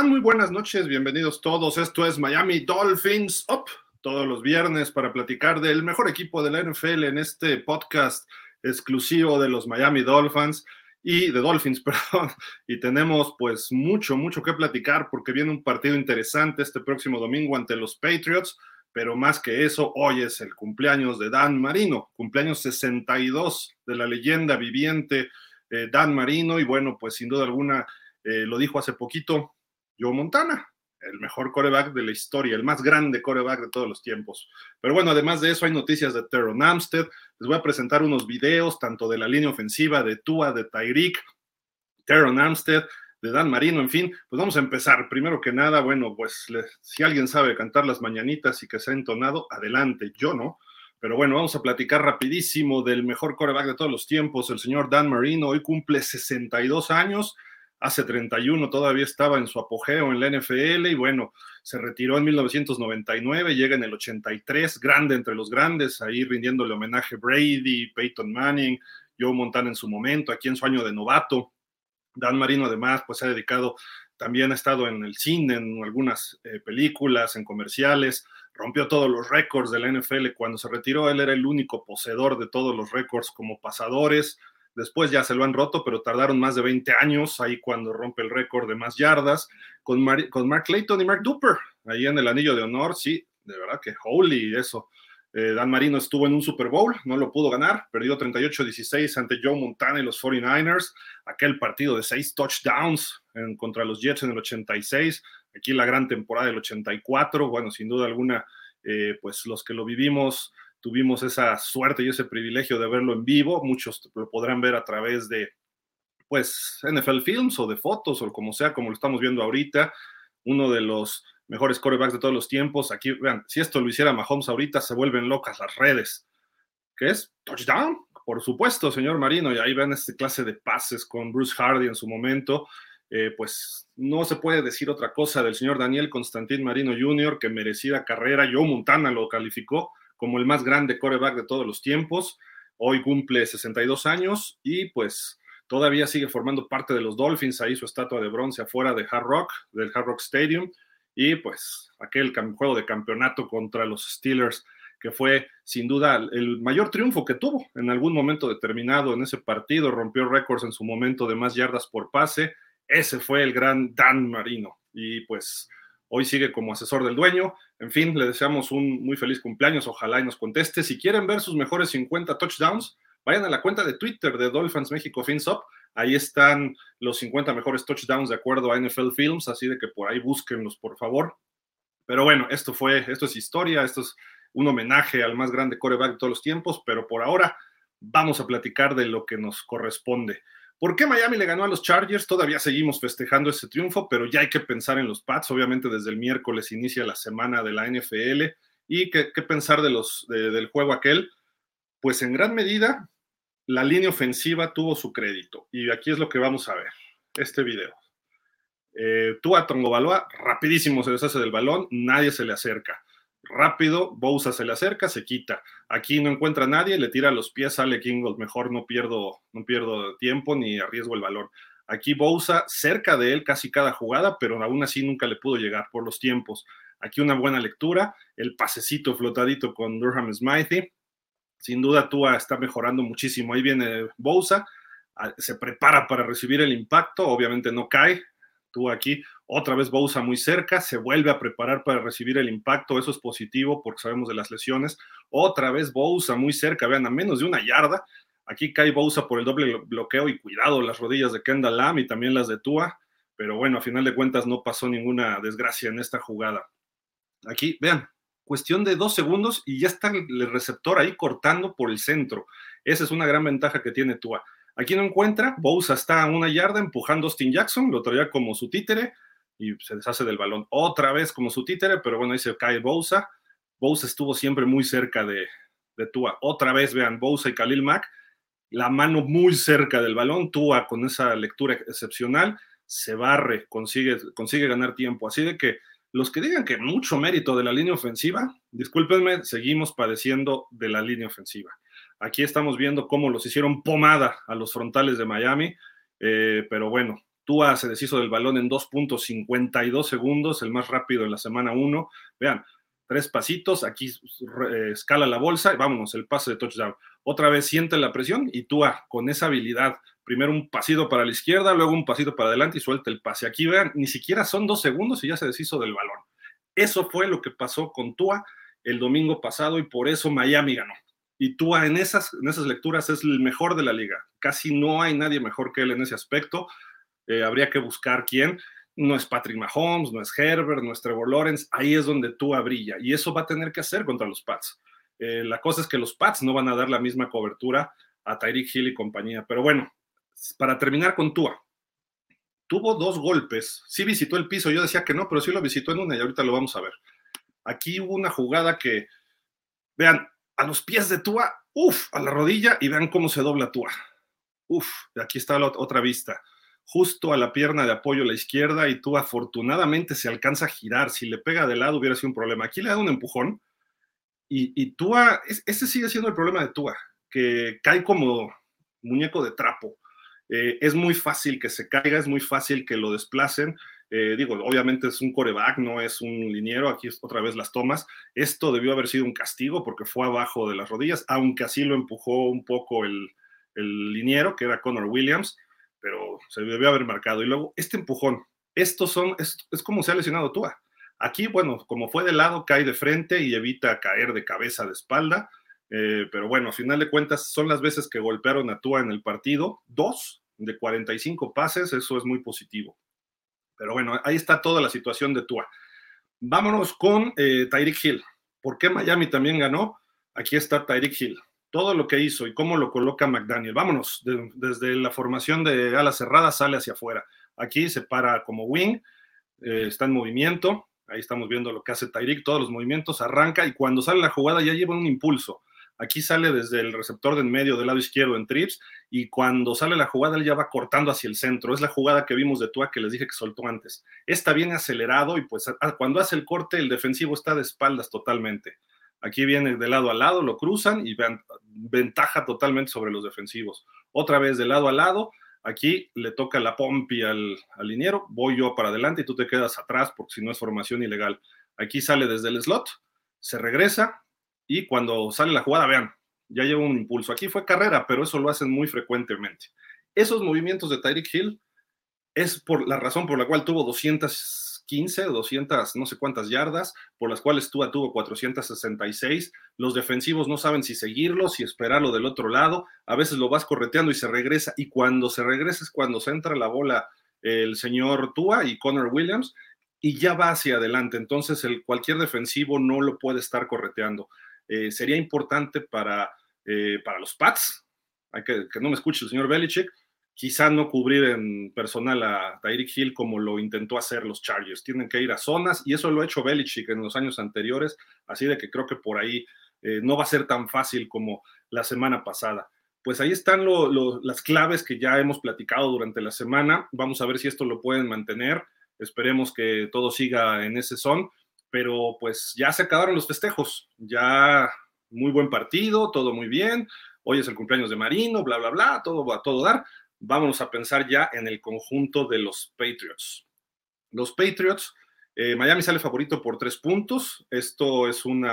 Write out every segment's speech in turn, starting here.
Muy buenas noches, bienvenidos todos. Esto es Miami Dolphins Up, todos los viernes para platicar del mejor equipo de la NFL en este podcast exclusivo de los Miami Dolphins y de Dolphins, perdón. Y tenemos pues mucho, mucho que platicar porque viene un partido interesante este próximo domingo ante los Patriots, pero más que eso, hoy es el cumpleaños de Dan Marino, cumpleaños 62 de la leyenda viviente eh, Dan Marino y bueno, pues sin duda alguna eh, lo dijo hace poquito Joe Montana, el mejor coreback de la historia, el más grande coreback de todos los tiempos. Pero bueno, además de eso hay noticias de Teron Amstead. Les voy a presentar unos videos tanto de la línea ofensiva de Tua, de Tyreek, Teron Amstead, de Dan Marino, en fin, pues vamos a empezar. Primero que nada, bueno, pues si alguien sabe cantar las mañanitas y que se ha entonado, adelante, yo no. Pero bueno, vamos a platicar rapidísimo del mejor coreback de todos los tiempos, el señor Dan Marino. Hoy cumple 62 años hace 31 todavía estaba en su apogeo en la NFL y bueno, se retiró en 1999, llega en el 83, grande entre los grandes, ahí rindiéndole homenaje a Brady, Peyton Manning, Joe Montana en su momento, aquí en su año de novato. Dan Marino además pues se ha dedicado, también ha estado en el cine, en algunas eh, películas, en comerciales, rompió todos los récords de la NFL cuando se retiró, él era el único poseedor de todos los récords como pasadores, Después ya se lo han roto, pero tardaron más de 20 años ahí cuando rompe el récord de más yardas con, con Mark Clayton y Mark Duper, ahí en el anillo de honor, sí, de verdad que holy eso. Eh, Dan Marino estuvo en un Super Bowl, no lo pudo ganar, perdió 38-16 ante Joe Montana y los 49ers, aquel partido de seis touchdowns en, contra los Jets en el 86, aquí la gran temporada del 84, bueno, sin duda alguna, eh, pues los que lo vivimos tuvimos esa suerte y ese privilegio de verlo en vivo. Muchos lo podrán ver a través de, pues, NFL Films o de fotos o como sea, como lo estamos viendo ahorita. Uno de los mejores corebacks de todos los tiempos. Aquí, vean, si esto lo hiciera Mahomes ahorita, se vuelven locas las redes. ¿Qué es? Touchdown, por supuesto, señor Marino. Y ahí ven este clase de pases con Bruce Hardy en su momento. Eh, pues no se puede decir otra cosa del señor Daniel Constantín Marino Jr., que merecida carrera. Joe Montana lo calificó como el más grande coreback de todos los tiempos. Hoy cumple 62 años y pues todavía sigue formando parte de los Dolphins, ahí su estatua de bronce afuera de Hard Rock, del Hard Rock Stadium, y pues aquel juego de campeonato contra los Steelers, que fue sin duda el mayor triunfo que tuvo en algún momento determinado en ese partido, rompió récords en su momento de más yardas por pase, ese fue el gran Dan Marino, y pues Hoy sigue como asesor del dueño. En fin, le deseamos un muy feliz cumpleaños. Ojalá y nos conteste. Si quieren ver sus mejores 50 touchdowns, vayan a la cuenta de Twitter de Dolphins México FinSop. Ahí están los 50 mejores touchdowns de acuerdo a NFL Films, así de que por ahí búsquenlos, por favor. Pero bueno, esto fue, esto es historia, esto es un homenaje al más grande coreback de todos los tiempos, pero por ahora vamos a platicar de lo que nos corresponde. ¿Por qué Miami le ganó a los Chargers? Todavía seguimos festejando ese triunfo, pero ya hay que pensar en los Pats. Obviamente desde el miércoles inicia la semana de la NFL. ¿Y qué, pensar de los, del juego aquel? Pues en gran medida la línea ofensiva tuvo su crédito. Y aquí es lo que vamos a ver, este video. Eh, Tua Tongobaloa rapidísimo se deshace del balón, nadie se le acerca rápido, Bousa se le acerca, se quita. Aquí no encuentra a nadie, le tira los pies, sale Kingold, mejor no pierdo, no pierdo tiempo ni arriesgo el balón. Aquí Bousa cerca de él casi cada jugada, pero aún así nunca le pudo llegar por los tiempos. Aquí una buena lectura, el pasecito flotadito con Durham Smithy. Sin duda Tua está mejorando muchísimo. Ahí viene Bousa, ah, se prepara para recibir el impacto, obviamente no cae, Tú aquí, otra vez Bousa muy cerca, se vuelve a preparar para recibir el impacto, eso es positivo porque sabemos de las lesiones. Otra vez Bousa muy cerca, vean, a menos de una yarda. Aquí cae Bousa por el doble bloqueo y cuidado las rodillas de Kendall Lam y también las de Tua, pero bueno, a final de cuentas no pasó ninguna desgracia en esta jugada. Aquí, vean, cuestión de dos segundos y ya está el receptor ahí cortando por el centro. Esa es una gran ventaja que tiene Tua. Aquí no encuentra, Bousa está a una yarda empujando a Austin Jackson, lo traía como su títere y se deshace del balón otra vez como su títere, pero bueno, ahí se cae Bousa. Bousa estuvo siempre muy cerca de, de Tua. Otra vez, vean, Bousa y Khalil Mack, la mano muy cerca del balón, Tua con esa lectura excepcional, se barre, consigue, consigue ganar tiempo. Así de que los que digan que mucho mérito de la línea ofensiva, discúlpenme, seguimos padeciendo de la línea ofensiva. Aquí estamos viendo cómo los hicieron pomada a los frontales de Miami, eh, pero bueno, Tua se deshizo del balón en 2.52 segundos, el más rápido en la semana 1. Vean, tres pasitos, aquí eh, escala la bolsa y vámonos, el pase de touchdown. Otra vez siente la presión y Tua con esa habilidad, primero un pasito para la izquierda, luego un pasito para adelante y suelta el pase. Aquí vean, ni siquiera son dos segundos y ya se deshizo del balón. Eso fue lo que pasó con Tua el domingo pasado y por eso Miami ganó. Y Tua en esas, en esas lecturas es el mejor de la liga. Casi no hay nadie mejor que él en ese aspecto. Eh, habría que buscar quién. No es Patrick Mahomes, no es Herbert, no es Trevor Lawrence. Ahí es donde Tua brilla. Y eso va a tener que hacer contra los Pats. Eh, la cosa es que los Pats no van a dar la misma cobertura a Tyreek Hill y compañía. Pero bueno, para terminar con Tua, tuvo dos golpes. Sí visitó el piso. Yo decía que no, pero sí lo visitó en una y ahorita lo vamos a ver. Aquí hubo una jugada que, vean, a los pies de Tua, uff, a la rodilla y vean cómo se dobla Tua. Uf, aquí está la otra vista. Justo a la pierna de apoyo a la izquierda y Tua afortunadamente se alcanza a girar. Si le pega de lado hubiera sido un problema. Aquí le da un empujón y, y Tua, ese sigue siendo el problema de Tua, que cae como muñeco de trapo. Eh, es muy fácil que se caiga, es muy fácil que lo desplacen. Eh, digo, obviamente es un coreback, no es un liniero, aquí otra vez las tomas. Esto debió haber sido un castigo porque fue abajo de las rodillas, aunque así lo empujó un poco el, el liniero, que era Connor Williams, pero se debió haber marcado. Y luego, este empujón, estos son, es, como se ha lesionado Tua. Aquí, bueno, como fue de lado, cae de frente y evita caer de cabeza, de espalda. Eh, pero bueno, a final de cuentas, son las veces que golpearon a Tua en el partido, dos de 45 pases, eso es muy positivo. Pero bueno, ahí está toda la situación de Tua. Vámonos con eh, Tyreek Hill. ¿Por qué Miami también ganó? Aquí está Tyreek Hill. Todo lo que hizo y cómo lo coloca McDaniel. Vámonos, desde la formación de ala cerrada sale hacia afuera. Aquí se para como wing, eh, está en movimiento. Ahí estamos viendo lo que hace Tyreek, todos los movimientos, arranca y cuando sale la jugada ya lleva un impulso. Aquí sale desde el receptor de en medio del lado izquierdo en trips y cuando sale la jugada él ya va cortando hacia el centro. Es la jugada que vimos de Tua que les dije que soltó antes. Esta viene acelerado y pues cuando hace el corte el defensivo está de espaldas totalmente. Aquí viene de lado a lado, lo cruzan y ventaja totalmente sobre los defensivos. Otra vez de lado a lado, aquí le toca la pompi al, al liniero, voy yo para adelante y tú te quedas atrás porque si no es formación ilegal. Aquí sale desde el slot, se regresa, y cuando sale la jugada, vean, ya lleva un impulso. Aquí fue carrera, pero eso lo hacen muy frecuentemente. Esos movimientos de Tyreek Hill es por la razón por la cual tuvo 215, 200, no sé cuántas yardas, por las cuales Tua tuvo 466. Los defensivos no saben si seguirlo, si esperarlo del otro lado. A veces lo vas correteando y se regresa. Y cuando se regresa es cuando se entra la bola el señor Tua y Connor Williams y ya va hacia adelante. Entonces, el, cualquier defensivo no lo puede estar correteando. Eh, sería importante para, eh, para los Pats, hay que, que no me escuche el señor Belichick, quizá no cubrir en personal a Tyreek Hill como lo intentó hacer los Chargers. Tienen que ir a zonas y eso lo ha hecho Belichick en los años anteriores, así de que creo que por ahí eh, no va a ser tan fácil como la semana pasada. Pues ahí están las claves que ya hemos platicado durante la semana. Vamos a ver si esto lo pueden mantener. Esperemos que todo siga en ese son pero pues ya se acabaron los festejos, ya muy buen partido, todo muy bien, hoy es el cumpleaños de Marino, bla, bla, bla, todo va a todo dar. Vámonos a pensar ya en el conjunto de los Patriots. Los Patriots, eh, Miami sale favorito por tres puntos, esto es un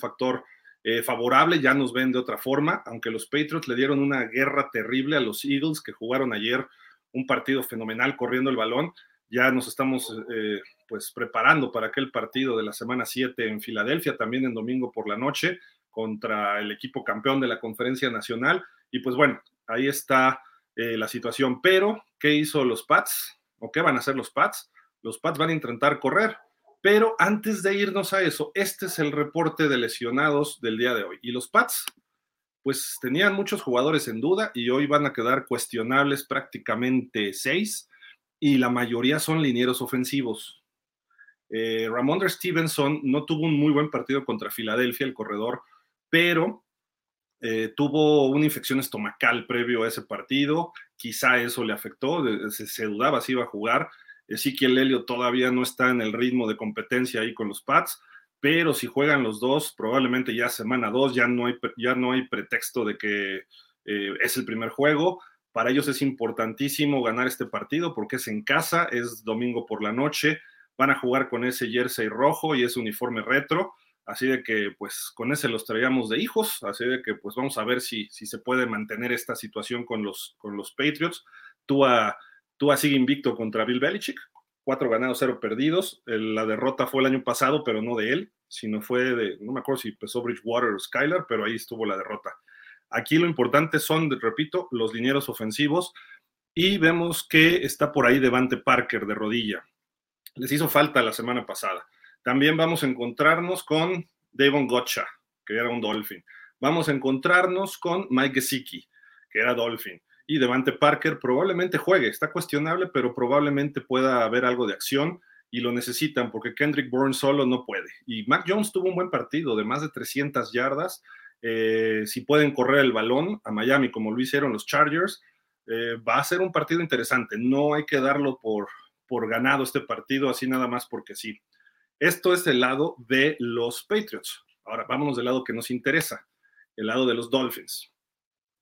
factor eh, favorable, ya nos ven de otra forma, aunque los Patriots le dieron una guerra terrible a los Eagles que jugaron ayer un partido fenomenal corriendo el balón, ya nos estamos eh, pues preparando para aquel partido de la semana 7 en Filadelfia, también en domingo por la noche, contra el equipo campeón de la conferencia nacional. Y pues bueno, ahí está eh, la situación. Pero, ¿qué hizo los Pats? ¿O qué van a hacer los Pats? Los Pats van a intentar correr. Pero antes de irnos a eso, este es el reporte de lesionados del día de hoy. Y los Pats, pues tenían muchos jugadores en duda y hoy van a quedar cuestionables prácticamente seis y la mayoría son linieros ofensivos. Eh, Ramondre Stevenson no tuvo un muy buen partido contra Filadelfia, el corredor, pero eh, tuvo una infección estomacal previo a ese partido. Quizá eso le afectó, se, dudaba si iba a jugar. Ezequiel Helio todavía no está en el ritmo de competencia ahí con los Pats, pero si juegan los dos, probablemente ya semana dos, ya no hay, ya no hay pretexto de que eh, es el primer juego. Para ellos es importantísimo ganar este partido porque es en casa, es domingo por la noche, van a jugar con ese jersey rojo y ese uniforme retro, así de que pues con ese los traíamos de hijos, así de que pues vamos a ver si, si se puede mantener esta situación con los, con los Patriots. Tú a, tú a sigue invicto contra Bill Belichick, cuatro ganados, cero perdidos. La derrota fue el año pasado, pero no de él, sino fue de, no me acuerdo si empezó Bridgewater o Skylar, pero ahí estuvo la derrota. Aquí lo importante son, repito, los linieros ofensivos y vemos que está por ahí Devante Parker de rodilla. Les hizo falta la semana pasada. También vamos a encontrarnos con Devon Gotcha, que era un Dolphin. Vamos a encontrarnos con Mike Gesicki, que era Dolphin. Y Devante Parker probablemente juegue, está cuestionable, pero probablemente pueda haber algo de acción y lo necesitan porque Kendrick Bourne solo no puede. Y Mac Jones tuvo un buen partido de más de 300 yardas eh, si pueden correr el balón a Miami como lo hicieron los Chargers, eh, va a ser un partido interesante. No hay que darlo por, por ganado este partido así nada más porque sí. Esto es el lado de los Patriots. Ahora vámonos del lado que nos interesa, el lado de los Dolphins.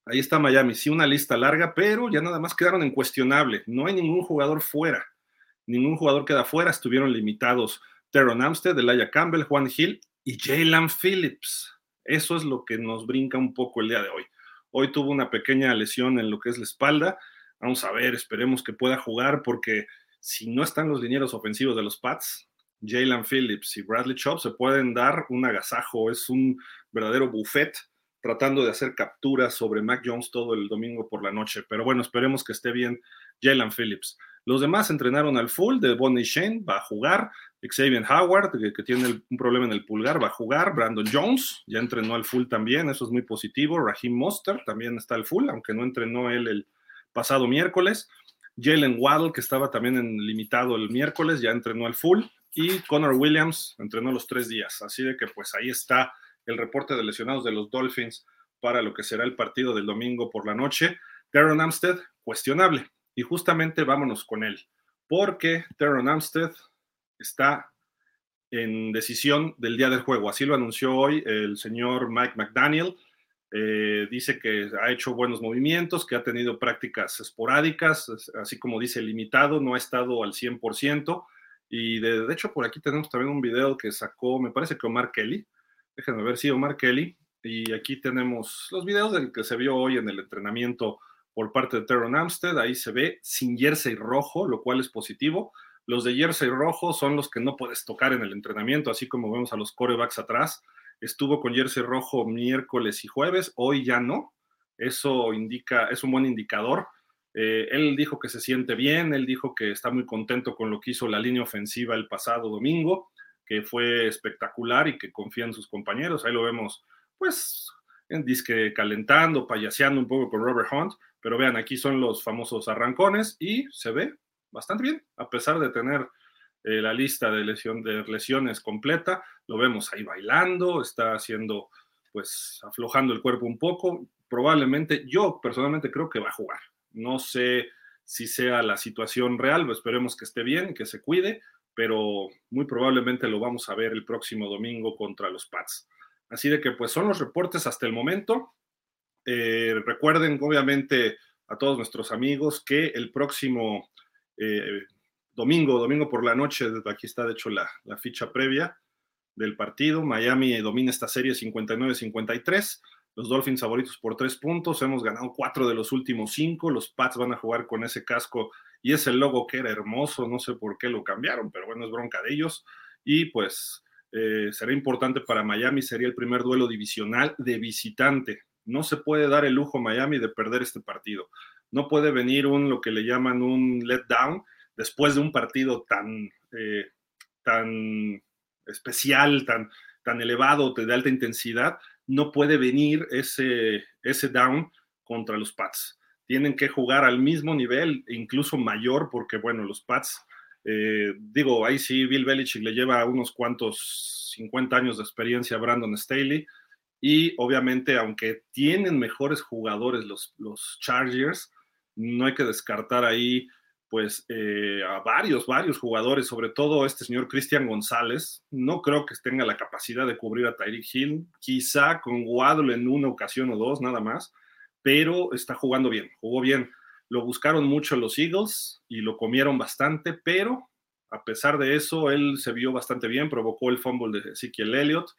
Ahí está Miami, sí, una lista larga, pero ya nada más quedaron en cuestionable. No hay ningún jugador fuera. Ningún jugador queda fuera. Estuvieron limitados Teron Amstead, Elijah Campbell, Juan Hill y Jalen Phillips. Eso es lo que nos brinca un poco el día de hoy. Hoy tuvo una pequeña lesión en lo que es la espalda. Vamos a ver, esperemos que pueda jugar porque si no están los linieros ofensivos de los Pats, Jalen Phillips y Bradley Chubb se pueden dar un agasajo. Es un verdadero buffet tratando de hacer capturas sobre Mac Jones todo el domingo por la noche. Pero bueno, esperemos que esté bien Jalen Phillips. Los demás entrenaron al full de Bonnie Shane, va a jugar. Xavier Howard, que, tiene un problema en el pulgar, va a jugar. Brandon Jones ya entrenó al full también, eso es muy positivo. Raheem Monster también está al full, aunque no entrenó él el pasado miércoles. Jalen Waddle, que estaba también en limitado el miércoles, ya entrenó al full. Y Connor Williams entrenó los tres días. Así de que pues ahí está el reporte de lesionados de los Dolphins para lo que será el partido del domingo por la noche. Darren Amstead, cuestionable y justamente vámonos con él, porque Teron Amstead está en decisión del día del juego. Así lo anunció hoy el señor Mike McDaniel. Eh, dice que ha hecho buenos movimientos, que ha tenido prácticas esporádicas, así como dice limitado, no ha estado al 100%. Y de, de, hecho por aquí tenemos también un video que sacó, me parece que Omar Kelly. Déjenme ver, sí, Omar Kelly. Y aquí tenemos los videos del que se vio hoy en el entrenamiento por parte de Teron Amstead. Ahí se ve sin jersey rojo, lo cual es positivo. Los de jersey rojo son los que no puedes tocar en el entrenamiento, así como vemos a los corebacks atrás. Estuvo con jersey rojo miércoles y jueves, hoy ya no. Eso indica, es un buen indicador. Eh, él dijo que se siente bien, él dijo que está muy contento con lo que hizo la línea ofensiva el pasado domingo, que fue espectacular y que confía en sus compañeros. Ahí lo vemos, pues, en disque calentando, payaseando un poco con Robert Hunt. Pero vean, aquí son los famosos arrancones y se ve bastante bien, a pesar de tener eh, la lista de, lesión, de lesiones completa, lo vemos ahí bailando, está haciendo, pues, aflojando el cuerpo un poco. Probablemente, yo personalmente creo que va a jugar. No sé si sea la situación real, esperemos que esté bien, que se cuide, pero muy probablemente lo vamos a ver el próximo domingo contra los Pats. Así de que, pues, son los reportes hasta el momento. Eh, recuerden, obviamente, a todos nuestros amigos que el próximo eh, domingo, domingo por la noche, aquí está de hecho la, la ficha previa del partido. Miami domina esta serie 59-53. Los Dolphins favoritos por tres puntos. Hemos ganado cuatro de los últimos cinco. Los Pats van a jugar con ese casco y ese logo que era hermoso. No sé por qué lo cambiaron, pero bueno, es bronca de ellos. Y pues eh, será importante para Miami. Sería el primer duelo divisional de visitante no se puede dar el lujo Miami de perder este partido. No puede venir un, lo que le llaman un letdown después de un partido tan, eh, tan especial, tan, tan elevado, de alta intensidad. No puede venir ese, ese down contra los Pats. Tienen que jugar al mismo nivel, incluso mayor, porque bueno, los Pats, eh, digo, ahí sí Bill Belichick le lleva unos cuantos 50 años de experiencia a Brandon Staley y obviamente, aunque tienen mejores jugadores los, los Chargers, no hay que descartar ahí pues eh, a varios, varios jugadores, sobre todo este señor Cristian González. No creo que tenga la capacidad de cubrir a Tyreek Hill, quizá con Waddle en una ocasión o dos, nada más, pero está jugando bien, jugó bien lo buscaron mucho los Eagles y lo comieron bastante, pero a pesar de eso, él se vio bastante bien, provocó el fumble de Ezekiel Elliott.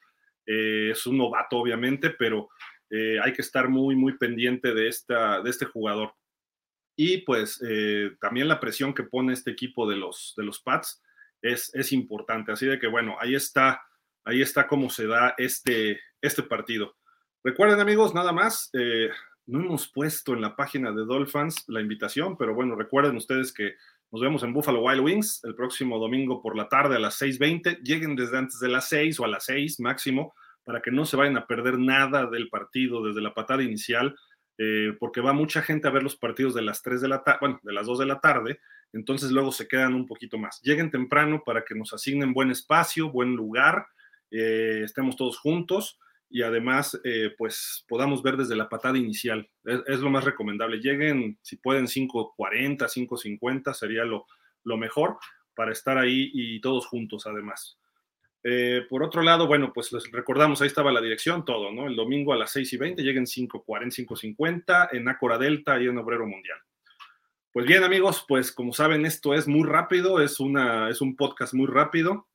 Eh, es un novato, obviamente, pero eh, hay que estar muy, muy pendiente de, esta, de este jugador. Y pues eh, también la presión que pone este equipo de los, de los Pats es, es importante. Así de que bueno, ahí está, ahí está cómo se da este, este partido. Recuerden amigos, nada más, no hemos puesto en la página de Dolphins la invitación, pero bueno, recuerden ustedes que nos vemos en Buffalo Wild Wings el próximo domingo por la tarde a las 6.20. Lleguen desde antes de las 6 o a las 6 máximo para que no se vayan a perder nada del partido desde la patada inicial, eh, porque va mucha gente a ver los partidos de las 3 de la tarde, bueno, de las 2 de la tarde, entonces luego se quedan un poquito más. Lleguen temprano para que nos asignen buen espacio, buen lugar, eh, estemos todos juntos y además eh, pues podamos ver desde la patada inicial. Es, lo más recomendable. Lleguen, si pueden, 5.40, 5.50 sería lo, lo mejor para estar ahí y todos juntos además. Eh, por otro lado, bueno, pues les recordamos, ahí estaba la dirección, todo, ¿no? El domingo a las 6 y 20, lleguen 5.40, 5.50 en Acora Delta y en Obrero Mundial. Pues bien, amigos, pues como saben, esto es muy rápido, es, una, es un podcast muy rápido.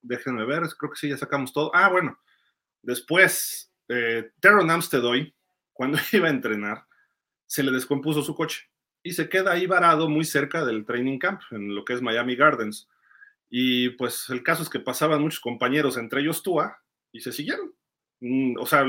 Déjenme ver, creo que sí, ya sacamos todo. Ah, bueno, Después, eh, Teron Amstead hoy, cuando iba a entrenar, se le descompuso su coche y se queda ahí varado muy cerca del training camp, en lo que es Miami Gardens. Y pues el caso es que pasaban muchos compañeros, entre ellos Tua, y se siguieron. Mm, o sea,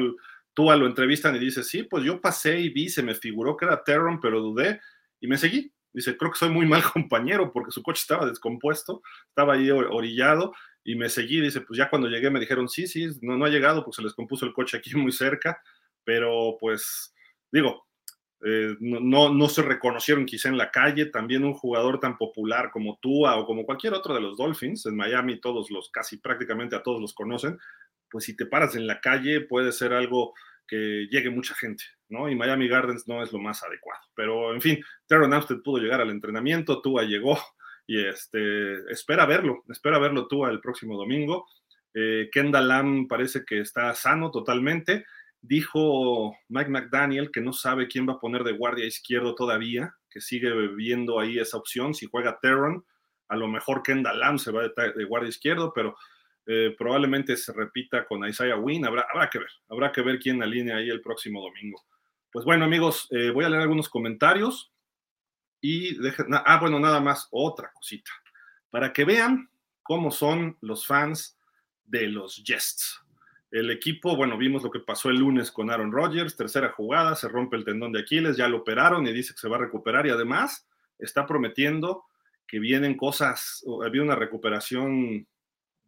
Tua lo entrevistan y dice, sí, pues yo pasé y vi, se me figuró que era Teron, pero dudé y me seguí. Dice, creo que soy muy mal compañero porque su coche estaba descompuesto, estaba ahí orillado y me seguí, dice, pues ya cuando llegué me dijeron, sí, sí, no, no ha llegado, pues se les compuso el coche aquí muy cerca, pero pues digo, eh, no, no, se reconocieron quizá en la calle, también un jugador tan popular como Tua o como cualquier otro de los Dolphins, en Miami todos los, casi prácticamente a todos los conocen, pues si te paras en la calle puede ser algo que llegue mucha gente, ¿no? Y Miami Gardens no es lo más adecuado, pero en fin, Teron Amstead pudo llegar al entrenamiento, Tua llegó, y este, espera verlo, espera verlo tú el próximo domingo. Eh, Kendall Lamb parece que está sano totalmente. Dijo Mike McDaniel que no sabe quién va a poner de guardia izquierdo todavía, que sigue viendo ahí esa opción. Si juega Terron, a lo mejor Kendall Lamb se va de, guardia izquierdo, pero eh, probablemente se repita con Isaiah Wynn. Habrá, habrá que ver, habrá que ver quién alinea ahí el próximo domingo. Pues bueno, amigos, eh, voy a leer algunos comentarios. Y ah, bueno, nada más, otra cosita, para que vean cómo son los fans de los Jets. El equipo, bueno, vimos lo que pasó el lunes con Aaron Rodgers, tercera jugada, se rompe el tendón de Aquiles, ya lo operaron y dice que se va a recuperar y además está prometiendo que vienen cosas, había una recuperación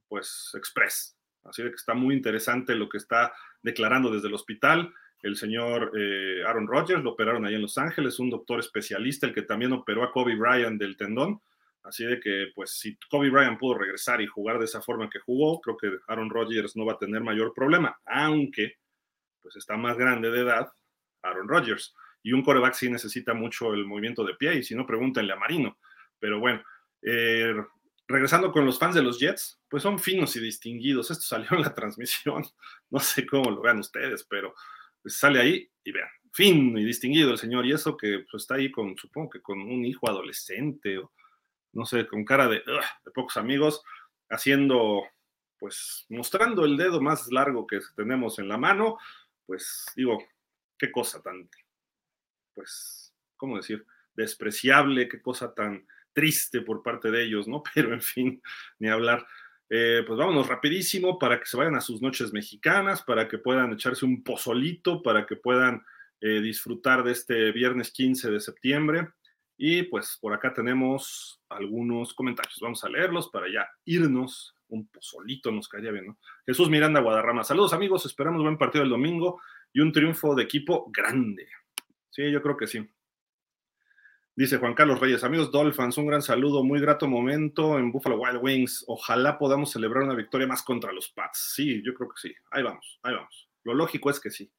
pues express. Así que está muy interesante lo que está declarando desde el hospital el señor eh, Aaron Rodgers, lo operaron ahí en Los Ángeles, un doctor especialista, el que también operó a Kobe Bryant del tendón. Así de que, pues, si Kobe Bryant pudo regresar y jugar de esa forma que jugó, creo que Aaron Rodgers no va a tener mayor problema, aunque, pues, está más grande de edad Aaron Rodgers. Y un coreback sí necesita mucho el movimiento de pie, y si no, pregúntenle a Marino. Pero bueno, eh, regresando con los fans de los Jets, pues son finos y distinguidos. Esto salió en la transmisión. No sé cómo lo vean ustedes, pero sale ahí y vean, fin y distinguido el señor, y eso que pues, está ahí con, supongo que con un hijo adolescente, o no sé, con cara de, pocos amigos, haciendo, pues mostrando el dedo más largo que tenemos en la mano, pues digo, qué cosa tan, pues, ¿cómo decir? Despreciable, qué cosa tan triste por parte de ellos, ¿no? Pero en fin, ni hablar. Eh, pues vámonos rapidísimo para que se vayan a sus noches mexicanas, para que puedan echarse un pozolito, para que puedan eh, disfrutar de este viernes 15 de septiembre. Y pues por acá tenemos algunos comentarios. Vamos a leerlos para ya irnos. Un pozolito nos caería bien, ¿no? Jesús Miranda Guadarrama. Saludos amigos, esperamos buen partido el domingo y un triunfo de equipo grande. Sí, yo creo que sí. Dice Juan Carlos Reyes, amigos Dolphins, un gran saludo, muy grato momento en Buffalo Wild Wings. Ojalá podamos celebrar una victoria más contra los Pats. Sí, yo creo que sí. Ahí vamos, ahí vamos. Lo lógico es que sí.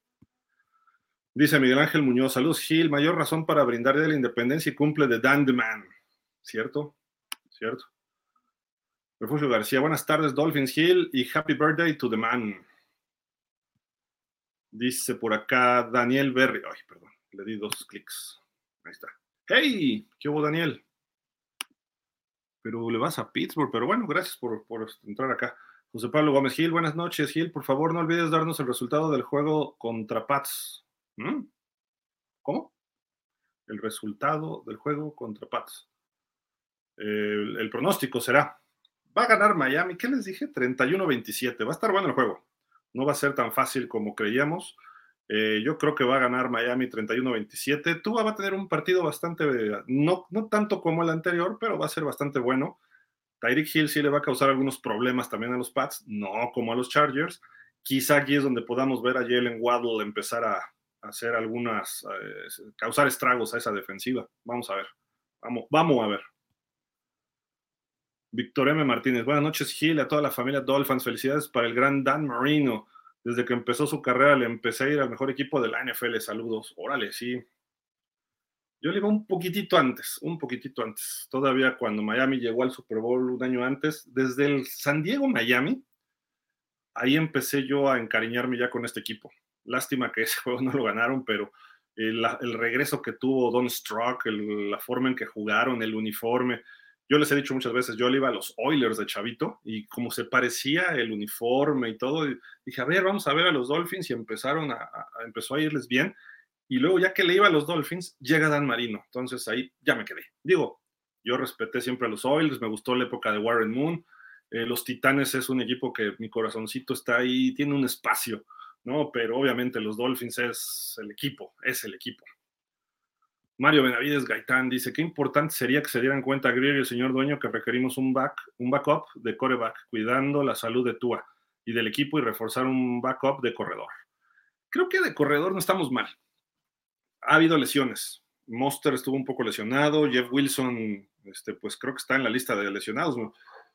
Dice Miguel Ángel Muñoz, saludos Gil, mayor razón para brindar de la independencia y cumple de Dan the Man. ¿Cierto? ¿Cierto? Refugio García, buenas tardes Dolphins Hill y happy birthday to the man. Dice por acá Daniel Berry, ay, perdón, le di dos clics. Ahí está. Hey, ¿qué hubo, Daniel? Pero le vas a Pittsburgh, pero bueno, gracias por, entrar acá. José Pablo Gómez Gil, buenas noches, Gil. Por favor, no olvides darnos el resultado del juego contra Pats. ¿Mm? ¿Cómo? El resultado del juego contra Pats. el pronóstico será Va a ganar Miami, ¿qué les dije? 31-27. Va a estar bueno el juego. No va a ser tan fácil como creíamos. Eh, yo creo que va a ganar Miami 31-27. Tua va a tener un partido bastante, no, no tanto como el anterior, pero va a ser bastante bueno. Tyreek Hill sí le va a causar algunos problemas también a los Pats, no como a los Chargers. Quizá aquí es donde podamos ver a Jalen Waddle empezar a, hacer algunas, eh, causar estragos a esa defensiva. Vamos a ver. Vamos, vamos a ver. Víctor M. Martínez, buenas noches, Gil, a toda la familia Dolphins. Felicidades para el gran Dan Marino. Desde que empezó su carrera le empecé a ir al mejor equipo de la NFL. Saludos. Órale, sí. Yo le iba un poquitito antes, un poquitito antes. Todavía cuando Miami llegó al Super Bowl un año antes, desde el San Diego, Miami, ahí empecé yo a encariñarme ya con este equipo. Lástima que ese juego no lo ganaron, pero el, regreso que tuvo Don Strock, la forma en que jugaron, el uniforme, yo les he dicho muchas veces, yo le iba a los Oilers de Chavito y como se parecía el uniforme y todo, dije, a ver, vamos a ver a los Dolphins y empezaron a, empezó a irles bien. Y luego ya que le iba a los Dolphins, llega Dan Marino. Entonces ahí ya me quedé. Digo, yo respeté siempre a los Oilers, me gustó la época de Warren Moon. Eh, los Titanes es un equipo que mi corazoncito está ahí, tiene un espacio, ¿no? Pero obviamente los Dolphins es el equipo, es el equipo. Mario Benavides Gaitán dice, qué importante sería que se dieran cuenta Greer y el señor dueño que requerimos un back, un backup de coreback, cuidando la salud de Tua y del equipo y reforzar un backup de corredor. Creo que de corredor no estamos mal. Ha habido lesiones. Monster estuvo un poco lesionado, Jeff Wilson, este, pues creo que está en la lista de lesionados.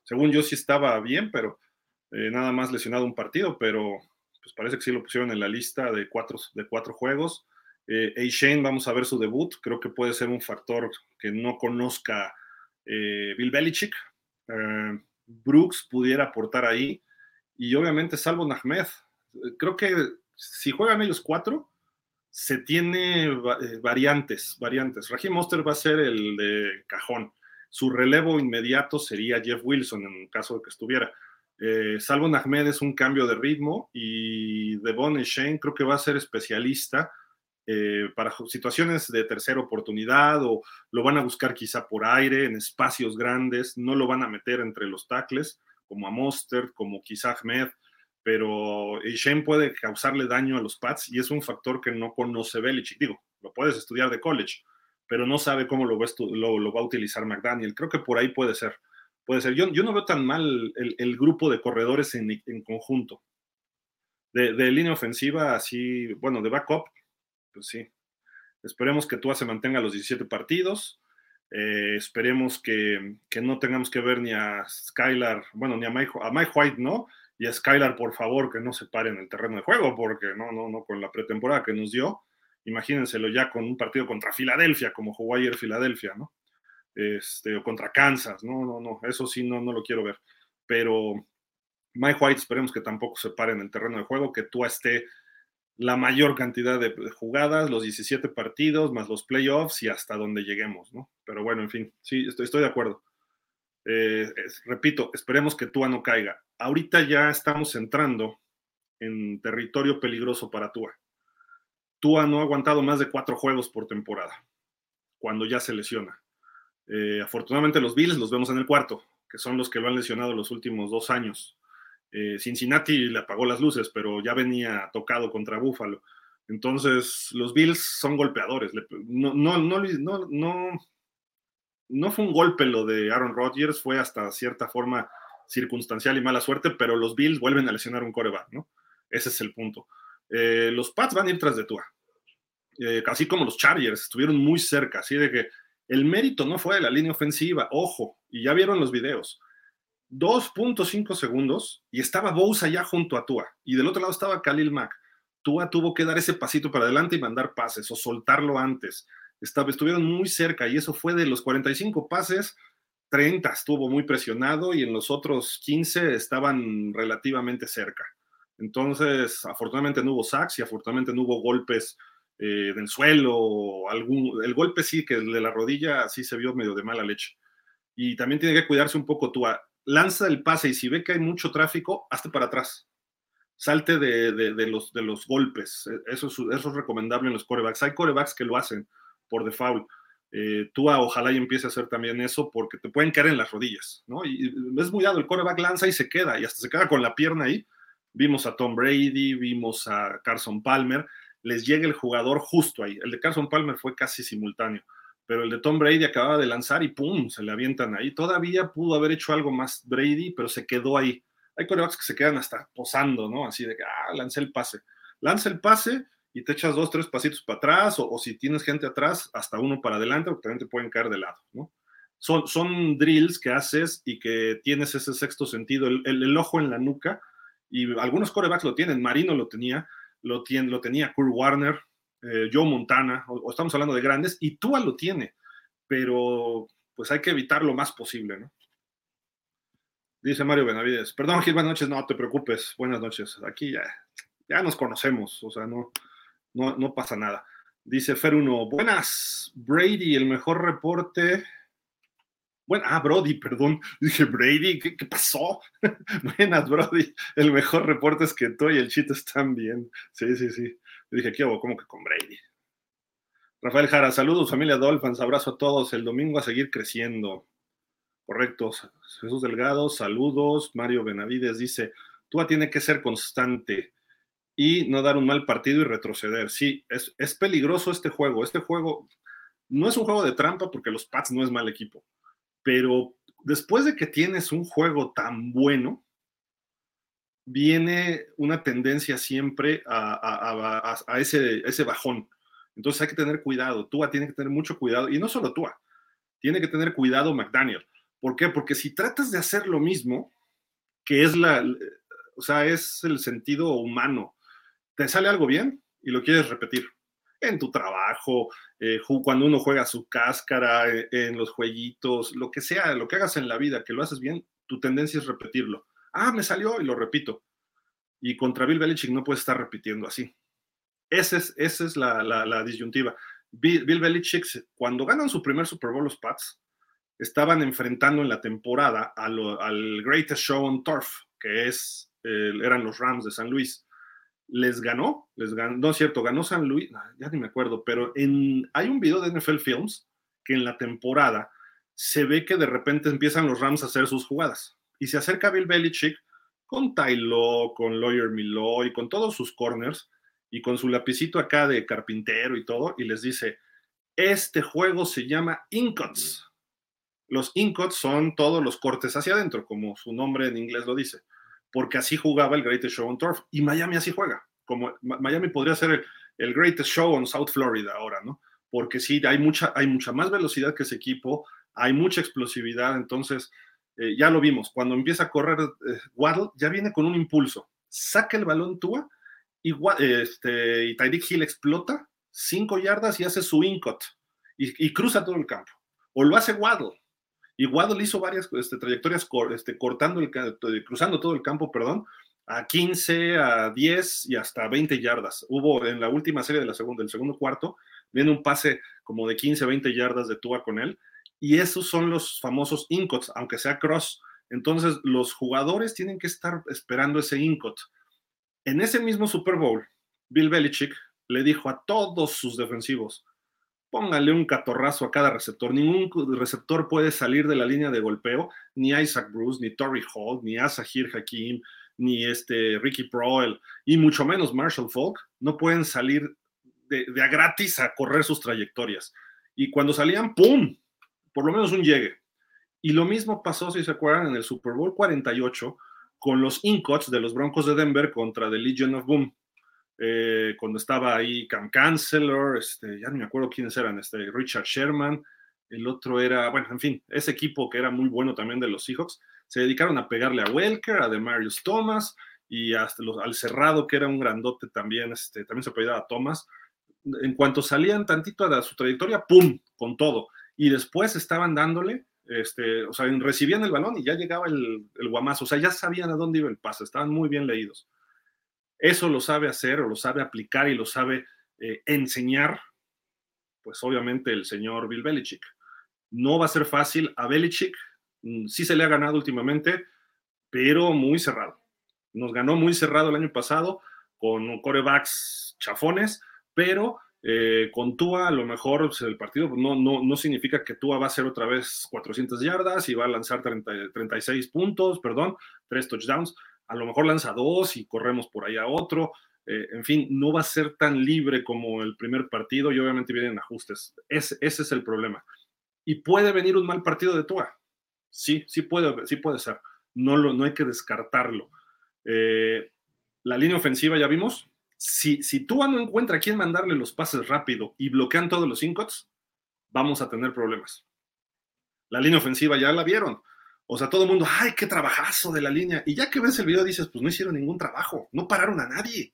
Según yo sí estaba bien, pero eh, nada más lesionado un partido, pero pues parece que sí lo pusieron en la lista de cuatro, de cuatro juegos. Eh, Shane, vamos a ver su debut. Creo que puede ser un factor que no conozca eh, Bill Belichick. Eh, Brooks pudiera aportar ahí. Y obviamente, salvo Nahmed. Creo que si juegan ellos cuatro, se tiene eh, variantes, variantes. Raheem Monster va a ser el de cajón. Su relevo inmediato sería Jeff Wilson en caso de que estuviera. Salvo Nahmed es un cambio de ritmo y Devon Shane creo que va a ser especialista eh, para situaciones de tercera oportunidad o lo van a buscar quizá por aire, en espacios grandes, no lo van a meter entre los tackles, como a Monster, como quizá Ahmed, pero Shane puede causarle daño a los Pats y es un factor que no conoce Belichick. Digo, lo puedes estudiar de college, pero no sabe cómo lo, va a utilizar McDaniel. Creo que por ahí puede ser. Puede ser. Yo, no veo tan mal el, grupo de corredores en, conjunto. De, de, línea ofensiva, así, bueno, de backup, pues sí. Esperemos que Tua se mantenga los 17 partidos. Eh, esperemos que, no tengamos que ver ni a Skylar, bueno, ni a Mike, a Mike White, ¿no? Y a Skylar, por favor, que no se pare en el terreno de juego, porque no, no, no, con la pretemporada que nos dio, imagínenselo ya con un partido contra Filadelfia, como jugó ayer Filadelfia, ¿no? Este, o contra Kansas, no, no, no, eso sí no, no lo quiero ver. Pero Mike White, esperemos que tampoco se pare en el terreno de juego, que Tua esté la mayor cantidad de jugadas, los 17 partidos, más los playoffs y hasta donde lleguemos, ¿no? Pero bueno, en fin, sí, estoy, de acuerdo. Eh, repito, esperemos que Tua no caiga. Ahorita ya estamos entrando en territorio peligroso para Tua. Tua no ha aguantado más de cuatro juegos por temporada, cuando ya se lesiona. Eh, afortunadamente los Bills los vemos en el cuarto, que son los que lo han lesionado los últimos dos años. Eh, Cincinnati le apagó las luces, pero ya venía tocado contra Buffalo. Entonces, los Bills son golpeadores. No, no, no, no, no fue un golpe lo de Aaron Rodgers, fue hasta cierta forma circunstancial y mala suerte, pero los Bills vuelven a lesionar un coreback, ¿no? Ese es el punto. Eh, los Pats van a ir tras de Tua. Eh, así como los Chargers estuvieron muy cerca, así de que el mérito no fue de la línea ofensiva, ojo, y ya vieron los videos. 2.5 segundos y estaba Bosa allá junto a Tua. Y del otro lado estaba Khalil Mack. Tua tuvo que dar ese pasito para adelante y mandar pases o soltarlo antes. Estaba, estuvieron muy cerca y eso fue de los 45 pases, 30 estuvo muy presionado y en los otros 15 estaban relativamente cerca. Entonces, afortunadamente no hubo sacks y afortunadamente no hubo golpes eh, en el suelo, algún, el golpe sí, que el de la rodilla sí se vio medio de mala leche. Y también tiene que cuidarse un poco tú. Lanza el pase y si ve que hay mucho tráfico, hazte para atrás. Salte de, los, de los golpes. E, eso es, eso es recomendable en los corebacks. Hay corebacks que lo hacen por default. Eh, ojalá y empiece a hacer también eso porque te pueden caer en las rodillas, ¿no? Y, es muy dado, el coreback lanza y se queda, y hasta se queda con la pierna ahí. Vimos a Tom Brady, vimos a Carson Palmer, les llega el jugador justo ahí. El de Carson Palmer fue casi simultáneo, pero el de Tom Brady acababa de lanzar y ¡pum! se le avientan ahí. Todavía pudo haber hecho algo más Brady, pero se quedó ahí. Hay corebacks que se quedan hasta posando, ¿no? Así de que, ah, lancé el pase. Lanza el pase y te echas dos, tres pasitos para atrás, o, si tienes gente atrás, hasta uno para adelante, porque también te pueden caer de lado, ¿no? Son, son drills que haces y que tienes ese sexto sentido, el, ojo en la nuca, y algunos corebacks lo tienen, Marino lo tenía, lo, tiene, lo tenía Kurt Warner, eh, Joe Montana, o, estamos hablando de grandes, y Tua lo tiene, pero pues hay que evitar lo más posible, ¿no? Dice Mario Benavides, perdón Gil, buenas noches, no te preocupes, buenas noches, aquí ya, ya nos conocemos, o sea, no, no, pasa nada. Dice Fer 1, buenas, Brady, el mejor reporte. Bueno, ah, Brody, perdón. Dije, Brady, ¿qué, pasó? buenas, Brody. El mejor reporte es que tú y el chito están bien. Sí, sí, sí. dije, ¿qué hago? ¿Cómo que con Brady? Rafael Jara, saludos, familia Dolphins, abrazo a todos. El domingo a seguir creciendo. Correcto. Jesús Delgado, saludos. Mario Benavides dice, tú tiene que ser constante y no dar un mal partido y retroceder. Sí, es, es, peligroso este juego. Este juego no es un juego de trampa porque los Pats no es mal equipo, pero después de que tienes un juego tan bueno, viene una tendencia siempre a, ese, ese bajón. Entonces hay que tener cuidado. Tua tiene que tener mucho cuidado. Y no solo Tua, tiene que tener cuidado McDaniel. ¿Por qué? Porque si tratas de hacer lo mismo, que es la, o sea, es el sentido humano te sale algo bien y lo quieres repetir en tu trabajo, eh, cuando uno juega su cáscara, eh, en los jueguitos, lo que sea, lo que hagas en la vida, que lo haces bien, tu tendencia es repetirlo. Ah, me salió y lo repito. Y contra Bill Belichick no puedes estar repitiendo así. Esa es, esa es la, disyuntiva. Bill, Belichick, cuando ganan su primer Super Bowl los Pats, estaban enfrentando en la temporada al Greatest Show on Turf, que es, eran los Rams de San Luis les ganó, les ganó, no es cierto, ganó San Luis, ya ni me acuerdo, pero hay un video de NFL Films que en la temporada se ve que de repente empiezan los Rams a hacer sus jugadas y se acerca Bill Belichick con Tylo, con Lawyer Milloy, con todos sus corners y con su lapicito acá de carpintero y todo y les dice, este juego se llama Incuts. Los Incuts son todos los cortes hacia adentro, como su nombre en inglés lo dice porque así jugaba el Greatest Show on Turf. Y Miami así juega. Como Miami podría ser el, Greatest Show on South Florida ahora, ¿no? Porque sí, hay mucha, hay mucha más velocidad que ese equipo, hay mucha explosividad, entonces eh, ya lo vimos. Cuando empieza a correr eh, Waddle, ya viene con un impulso. Saca el balón Tua y, este, Tyreek Hill explota cinco yardas y hace su incot y, y cruza todo el campo. O lo hace Waddle y Waddle hizo varias este, trayectorias este, cortando el, cruzando todo el campo, perdón, a 15, a 10 y hasta 20 yardas. Hubo en la última serie de la segunda, del segundo cuarto, viene un pase como de 15, 20 yardas de Tua con él. Y esos son los famosos incots, aunque sea cross. Entonces, los jugadores tienen que estar esperando ese incot. En ese mismo Super Bowl, Bill Belichick le dijo a todos sus defensivos, póngale un catorrazo a cada receptor. Ningún receptor puede salir de la línea de golpeo, ni Isaac Bruce, ni Torrey Hall, ni Asahir Hakim, ni este Ricky Proel, y mucho menos Marshall Falk, no pueden salir de, a gratis a correr sus trayectorias. Y cuando salían, ¡pum! Por lo menos un llegue. Y lo mismo pasó, si se acuerdan, en el Super Bowl 48 con los Incots de los Broncos de Denver contra The Legion of Boom. Eh, cuando estaba ahí Cam Chancellor, este, ya no me acuerdo quiénes eran, este, Richard Sherman, el otro era, bueno, en fin, ese equipo que era muy bueno también de los Seahawks, se dedicaron a pegarle a Welker, a Demarius Thomas y hasta al cerrado que era un grandote también, este, también se a Thomas. En cuanto salían tantito a su trayectoria, ¡pum! con todo. Y después estaban dándole, este, o sea, recibían el balón y ya llegaba el, el guamazo, o sea, ya sabían a dónde iba el pase, estaban muy bien leídos. Eso lo sabe hacer o lo sabe aplicar y lo sabe eh, enseñar, pues obviamente el señor Bill Belichick. No va a ser fácil a Belichick, mm, sí se le ha ganado últimamente, pero muy cerrado. Nos ganó muy cerrado el año pasado con corebacks chafones, pero eh, con Tua, a lo mejor pues, el partido no, no, no, significa que Tua va a hacer otra vez 400 yardas y va a lanzar 36 puntos, perdón, tres touchdowns. A lo mejor lanza dos y corremos por ahí a otro. Eh, en fin, no va a ser tan libre como el primer partido y obviamente vienen ajustes. ese es el problema. Y puede venir un mal partido de Tua. Sí, sí puede, sí puede ser. No, lo, no hay que descartarlo. Eh, la línea ofensiva ya vimos, si, si Tua no encuentra a quién mandarle los pases rápido y bloquean todos los incots, vamos a tener problemas. La línea ofensiva ya la vieron. O sea, todo el mundo, ay, qué trabajazo de la línea. Y ya que ves el video dices, pues no hicieron ningún trabajo, no pararon a nadie.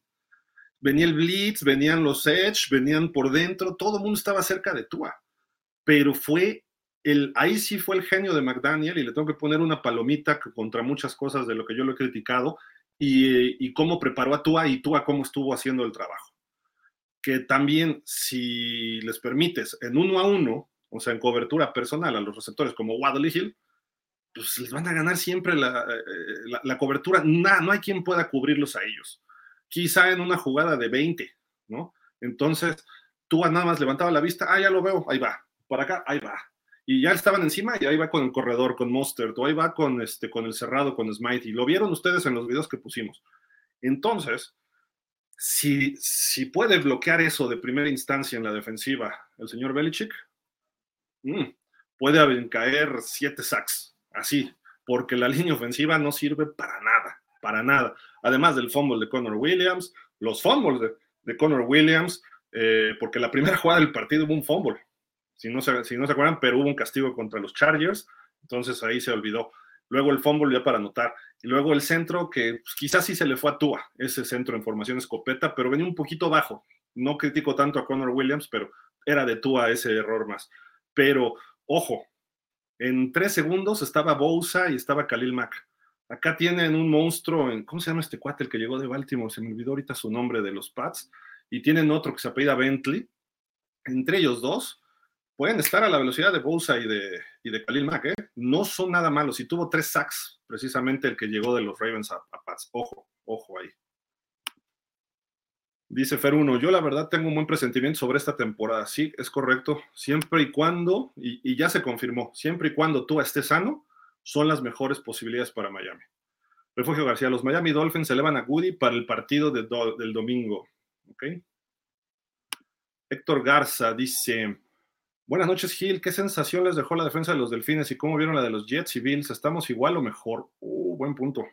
Venía el blitz, venían los edge, venían por dentro, todo el mundo estaba cerca de Tua. Pero fue el, ahí sí fue el genio de McDaniel y le tengo que poner una palomita contra muchas cosas de lo que yo lo he criticado y, cómo preparó a Tua y Tua cómo estuvo haciendo el trabajo. Que también, si les permites, en uno a uno, o sea, en cobertura personal a los receptores como Waddle Hill, pues les van a ganar siempre la, eh, cobertura. no hay quien pueda cubrirlos a ellos. Quizá en una jugada de 20, ¿no? Entonces, Tua nada más levantaba la vista, ah, ya lo veo, ahí va. Por acá, ahí va y ya estaban encima y ahí va con el corredor, con Monster, o ahí va con, este, con el cerrado, con Smite, y lo vieron ustedes en los videos que pusimos. Entonces, si, si puede bloquear eso de primera instancia en la defensiva el señor Belichick, mm, puede caer siete sacks, así, porque la línea ofensiva no sirve para nada, para nada. Además del fumble de Connor Williams, los fumbles de, de Connor Williams, eh, porque la primera jugada del partido hubo un fumble si no, se, si no se acuerdan, pero hubo un castigo contra los Chargers, entonces ahí se olvidó. Luego el fumble ya para anotar. Y luego el centro, que pues, quizás sí se le fue a Tua, ese centro en formación escopeta, pero venía un poquito bajo. No critico tanto a Connor Williams, pero era de Tua ese error más. Pero, ojo, en tres segundos estaba Bosa y estaba Khalil Mack. Acá tienen un monstruo, en, ¿cómo se llama este cuate el que llegó de Baltimore? Se me olvidó ahorita su nombre de los Pats. Y tienen otro que se apellida Bentley. Entre ellos dos, pueden estar a la velocidad de Bosa y de, y de Khalil Mack, ¿eh? No son nada malos. Y tuvo tres sacks, precisamente el que llegó de los Ravens a, Pats. Ojo, ojo ahí. Dice Fer 1, yo la verdad tengo un buen presentimiento sobre esta temporada. Sí, es correcto. Siempre y cuando, y, ya se confirmó, siempre y cuando tú estés sano, son las mejores posibilidades para Miami. Refugio García, los Miami Dolphins se elevan a Goody para el partido del domingo. ¿Ok? Héctor Garza dice, Buenas noches, Gil. ¿Qué sensación les dejó la defensa de los Delfines y cómo vieron la de los Jets y Bills? ¿Estamos igual o mejor? Uh, buen punto.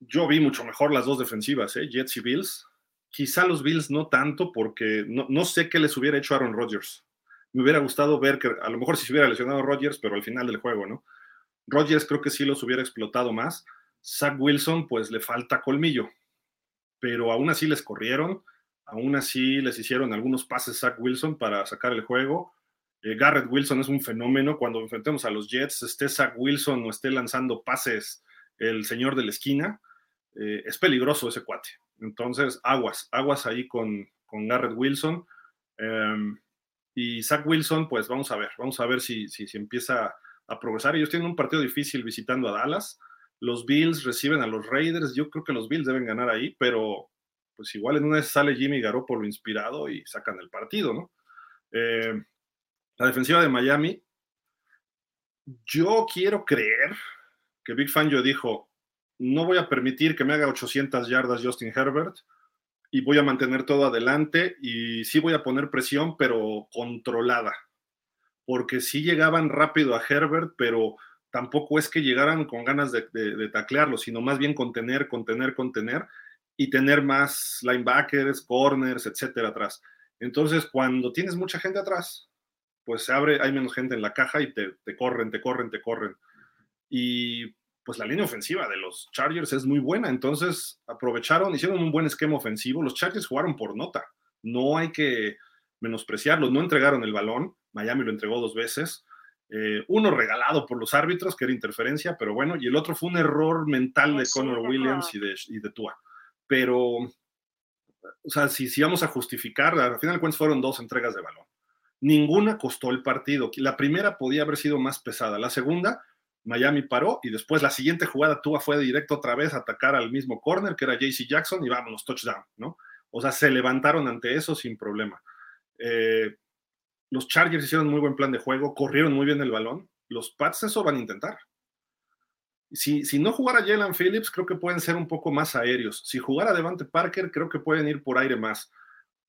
Yo vi mucho mejor las dos defensivas, ¿eh? Jets y Bills. Quizá los Bills no tanto porque no, sé qué les hubiera hecho Aaron Rodgers. Me hubiera gustado ver que a lo mejor si se hubiera lesionado Rodgers, pero al final del juego, ¿no? Rodgers creo que sí los hubiera explotado más. Zach Wilson, pues le falta colmillo, pero aún así les corrieron Aún así, les hicieron algunos pases Zach Wilson para sacar el juego. Eh, Garrett Wilson es un fenómeno. Cuando enfrentemos a los Jets, esté Zach Wilson o esté lanzando pases el señor de la esquina, eh, es peligroso ese cuate. Entonces, aguas, aguas ahí con, con Garrett Wilson. Em, y Zach Wilson, pues vamos a ver, vamos a ver si, si, si empieza a progresar. Ellos tienen un partido difícil visitando a Dallas. Los Bills reciben a los Raiders. Yo creo que los Bills deben ganar ahí, pero pues igual en una vez sale Jimmy Garoppolo inspirado y sacan el partido, ¿no? Eh, la defensiva de Miami, yo quiero creer que Big Fan yo dijo, no voy a permitir que me haga 800 yardas Justin Herbert y voy a mantener todo adelante y sí voy a poner presión, pero controlada, porque sí llegaban rápido a Herbert, pero tampoco es que llegaran con ganas de, de taclearlo, sino más bien contener, contener, contener y tener más linebackers, corners, etcétera atrás. Entonces, cuando tienes mucha gente atrás, pues se abre, hay menos gente en la caja y te, corren, te corren, te corren. Y pues la línea ofensiva de los Chargers es muy buena. Entonces, aprovecharon, hicieron un buen esquema ofensivo. Los Chargers jugaron por nota. No hay que menospreciarlos. No entregaron el balón. Miami lo entregó dos veces. Eh, uno regalado por los árbitros, que era interferencia, pero bueno, y el otro fue un error mental de Connor Williams y de, y de Tua pero o sea, si, si vamos a justificar, al final de cuentas fueron dos entregas de balón. Ninguna costó el partido. La primera podía haber sido más pesada. La segunda, Miami paró y después la siguiente jugada Tua fue directo otra vez a atacar al mismo corner que era JC Jackson y vámonos, touchdown, ¿no? O sea, se levantaron ante eso sin problema. Eh, los Chargers hicieron muy buen plan de juego, corrieron muy bien el balón. Los Pats eso van a intentar. Si, si no jugara Jalen Phillips, creo que pueden ser un poco más aéreos. Si jugara Devante Parker, creo que pueden ir por aire más.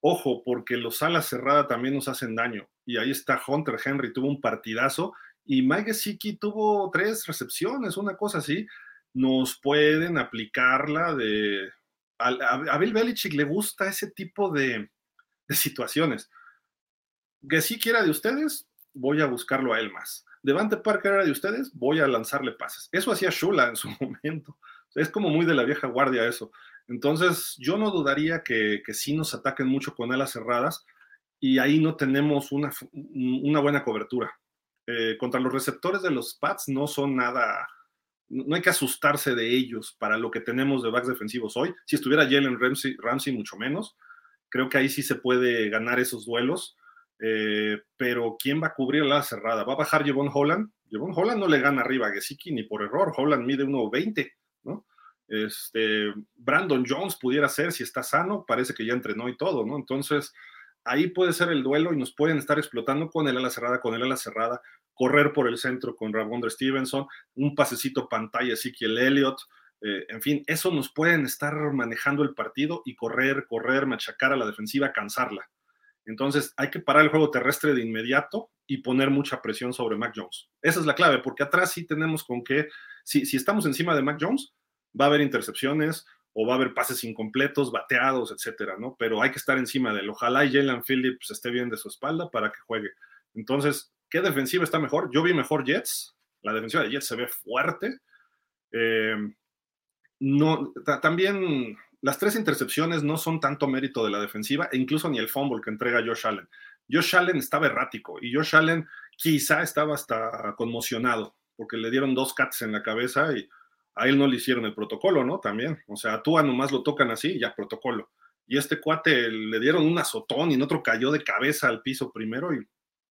Ojo, porque los alas cerradas también nos hacen daño. Y ahí está Hunter Henry, tuvo un partidazo. Y Mike Gesicki tuvo tres recepciones, una cosa así. Nos pueden aplicarla de... A, Bill Belichick le gusta ese tipo de, de situaciones. Gesicki era de ustedes, voy a buscarlo a él más. Devante Parker era de ustedes, voy a lanzarle pases. Eso hacía Shula en su momento. Es como muy de la vieja guardia eso. Entonces, yo no dudaría que, que sí nos ataquen mucho con alas cerradas y ahí no tenemos una, una buena cobertura. Eh, contra los receptores de los Pats no son nada, no hay que asustarse de ellos para lo que tenemos de backs defensivos hoy. Si estuviera Jalen Ramsey, Ramsey mucho menos. Creo que ahí sí se puede ganar esos duelos. Eh, pero ¿quién va a cubrir la cerrada? ¿Va a bajar Jevon Holland? Jevon Holland no le gana arriba a Gesicki ni por error. Holland mide 1.20, ¿no? Este, Brandon Jones pudiera ser, si está sano, parece que ya entrenó y todo, ¿no? Entonces, ahí puede ser el duelo y nos pueden estar explotando con el ala cerrada, con el ala cerrada, correr por el centro con Rabondre Stevenson, un pasecito pantalla Ezekiel Elliott, eh, en fin, eso nos pueden estar manejando el partido y correr, correr, machacar a la defensiva, cansarla. Entonces hay que parar el juego terrestre de inmediato y poner mucha presión sobre Mac Jones. Esa es la clave, porque atrás sí tenemos con que, si estamos encima de Mac Jones, va a haber intercepciones o va a haber pases incompletos, bateados, etcétera, ¿no? Pero hay que estar encima de él. Ojalá Jalen Phillips esté bien de su espalda para que juegue. Entonces, ¿qué defensiva está mejor? Yo vi mejor Jets. La defensiva de Jets se ve fuerte. Eh, no, también las tres intercepciones no son tanto mérito de la defensiva e incluso ni el fumble que entrega Josh Allen. Josh Allen estaba errático y Josh Allen quizá estaba hasta conmocionado porque le dieron dos cats en la cabeza y a él no le hicieron el protocolo, ¿no? También. O sea, a nomás lo tocan así ya protocolo. Y este cuate le dieron un azotón y en otro cayó de cabeza al piso primero y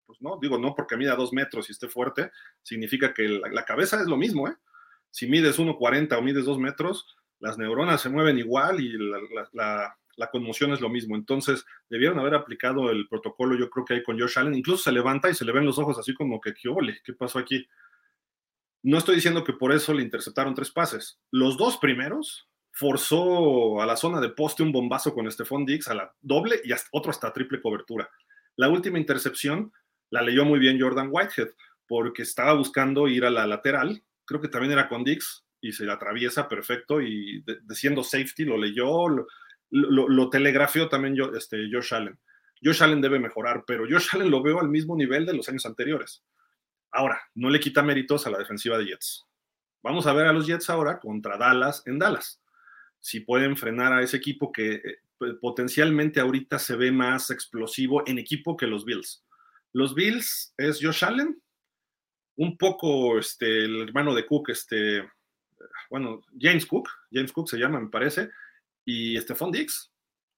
pues no, digo no porque mida dos metros y esté fuerte, significa que la, cabeza es lo mismo, ¿eh? Si mides 1,40 o mides dos metros, las neuronas se mueven igual y la, conmoción es lo mismo. Entonces, debieron haber aplicado el protocolo, yo creo que ahí con Josh Allen. Incluso se levanta y se le ven los ojos así como que, ¿qué ole? ¿Qué pasó aquí? No estoy diciendo que por eso le interceptaron tres pases. Los dos primeros forzó a la zona de poste un bombazo con Stephon Diggs a la doble y otro hasta triple cobertura. La última intercepción la leyó muy bien Jordan Whitehead porque estaba buscando ir a la lateral, creo que también era con Diggs, y se atraviesa perfecto y de, siendo safety lo leyó, lo, lo, telegrafió también yo, este, Josh Allen. Josh Allen debe mejorar, pero Josh Allen lo veo al mismo nivel de los años anteriores. Ahora, no le quita méritos a la defensiva de Jets. Vamos a ver a los Jets ahora contra Dallas en Dallas. Si pueden frenar a ese equipo que eh, potencialmente ahorita se ve más explosivo en equipo que los Bills. Los Bills es Josh Allen, un poco este, el hermano de Cook, este, bueno, James Cook, James Cook se llama, me parece, y Stephon.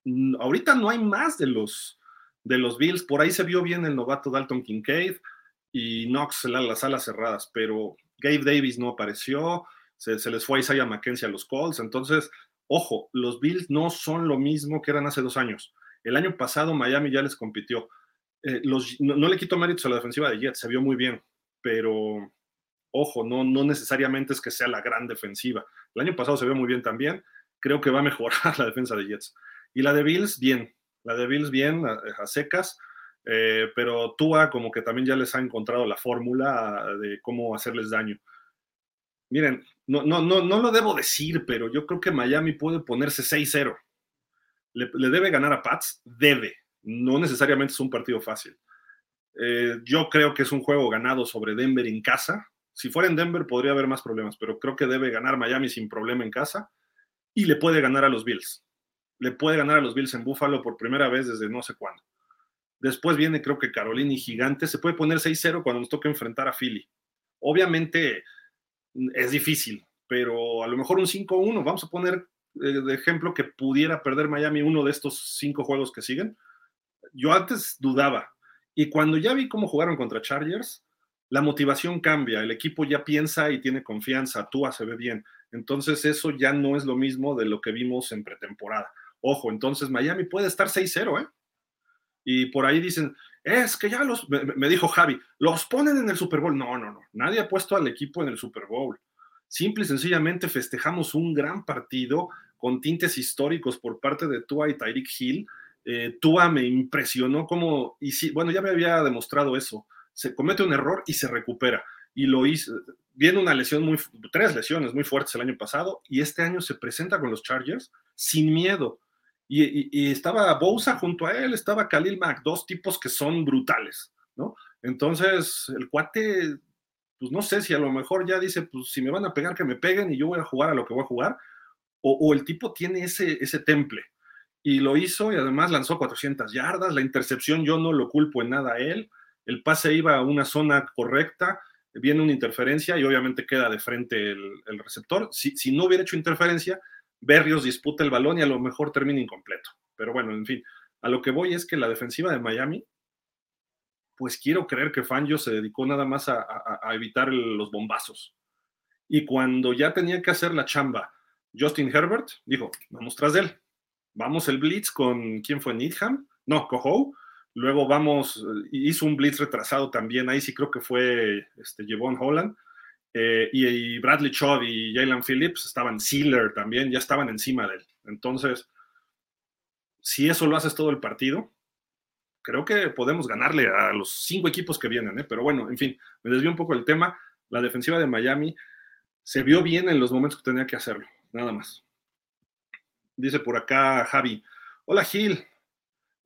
Mm, ahorita no hay más de los, de los Bills, por ahí se vio bien el novato Dalton Kincaid y Knox las alas cerradas, pero Gabe Davis no apareció, se, les fue a Isaiah McKenzie a los Colts, entonces, ojo, los Bills no son lo mismo que eran hace dos años. El año pasado Miami ya les compitió. Eh, los, no, le quito méritos a la defensiva de Jets, se vio muy bien, pero Ojo, no, no necesariamente es que sea la gran defensiva. El año pasado se vio muy bien también. Creo que va a mejorar la defensa de Jets. Y la de Bills, bien. La de Bills, bien, a, secas. Eh, pero Tua como que también ya les ha encontrado la fórmula de cómo hacerles daño. Miren, no, no, no, no lo debo decir, pero yo creo que Miami puede ponerse 6-0. Le, debe ganar a Pats, debe. No necesariamente es un partido fácil. Eh, yo creo que es un juego ganado sobre Denver en casa. Si fuera en Denver podría haber más problemas, pero creo que debe ganar Miami sin problema en casa y le puede ganar a los Bills. Le puede ganar a los Bills en Buffalo por primera vez desde no sé cuándo. Después viene creo que Carolina y Gigante. Se puede poner 6-0 cuando nos toque enfrentar a Philly. Obviamente mm, es difícil, pero a lo mejor un 5-1. Vamos a poner eh, de ejemplo que pudiera perder Miami uno de estos cinco juegos que siguen. Yo antes dudaba. Y cuando ya vi cómo jugaron contra Chargers, la motivación cambia, el equipo ya piensa y tiene confianza, Tua se ve bien. Entonces eso ya no es lo mismo de lo que vimos en pretemporada. Ojo, entonces Miami puede estar 6-0, ¿eh? Y por ahí dicen, es que ya los, me, dijo Javi, los ponen en el Super Bowl. No, no, no, nadie ha puesto al equipo en el Super Bowl. Simple y sencillamente festejamos un gran partido con tintes históricos por parte de Tua y Tyreek Hill. Eh, Tua me impresionó como, y bueno, ya me había demostrado eso, se comete un error y se recupera. Y lo hizo, viene una lesión muy, tres lesiones muy fuertes el año pasado y este año se presenta con los Chargers sin miedo. Y, estaba Bousa junto a él, estaba Khalil Mack, dos tipos que son brutales, ¿no? Entonces, el cuate, pues no sé si a lo mejor ya dice, pues si me van a pegar, que me peguen y yo voy a jugar a lo que voy a jugar, o, el tipo tiene ese, ese temple. Y lo hizo y además lanzó 400 yardas, la intercepción yo no lo culpo en nada a él, el pase iba a una zona correcta, viene una interferencia y obviamente queda de frente el, receptor. Si, no hubiera hecho interferencia, Berrios disputa el balón y a lo mejor termina incompleto. Pero bueno, en fin, a lo que voy es que la defensiva de Miami, pues quiero creer que Fangio se dedicó nada más a, evitar los bombazos. Y cuando ya tenía que hacer la chamba, Justin Herbert dijo, vamos tras él. Vamos el blitz con, ¿quién fue? Needham? No, Coho. Luego vamos, hizo un blitz retrasado también, ahí sí creo que fue este, Jevon Holland. Eh, y, Bradley Chubb y Jalen Phillips estaban Sealer también, ya estaban encima de él. Entonces, si eso lo haces todo el partido, creo que podemos ganarle a los cinco equipos que vienen, ¿eh? pero bueno, en fin, me desvió un poco el tema. La defensiva de Miami se vio bien en los momentos que tenía que hacerlo, nada más. Dice por acá Javi, hola Gil,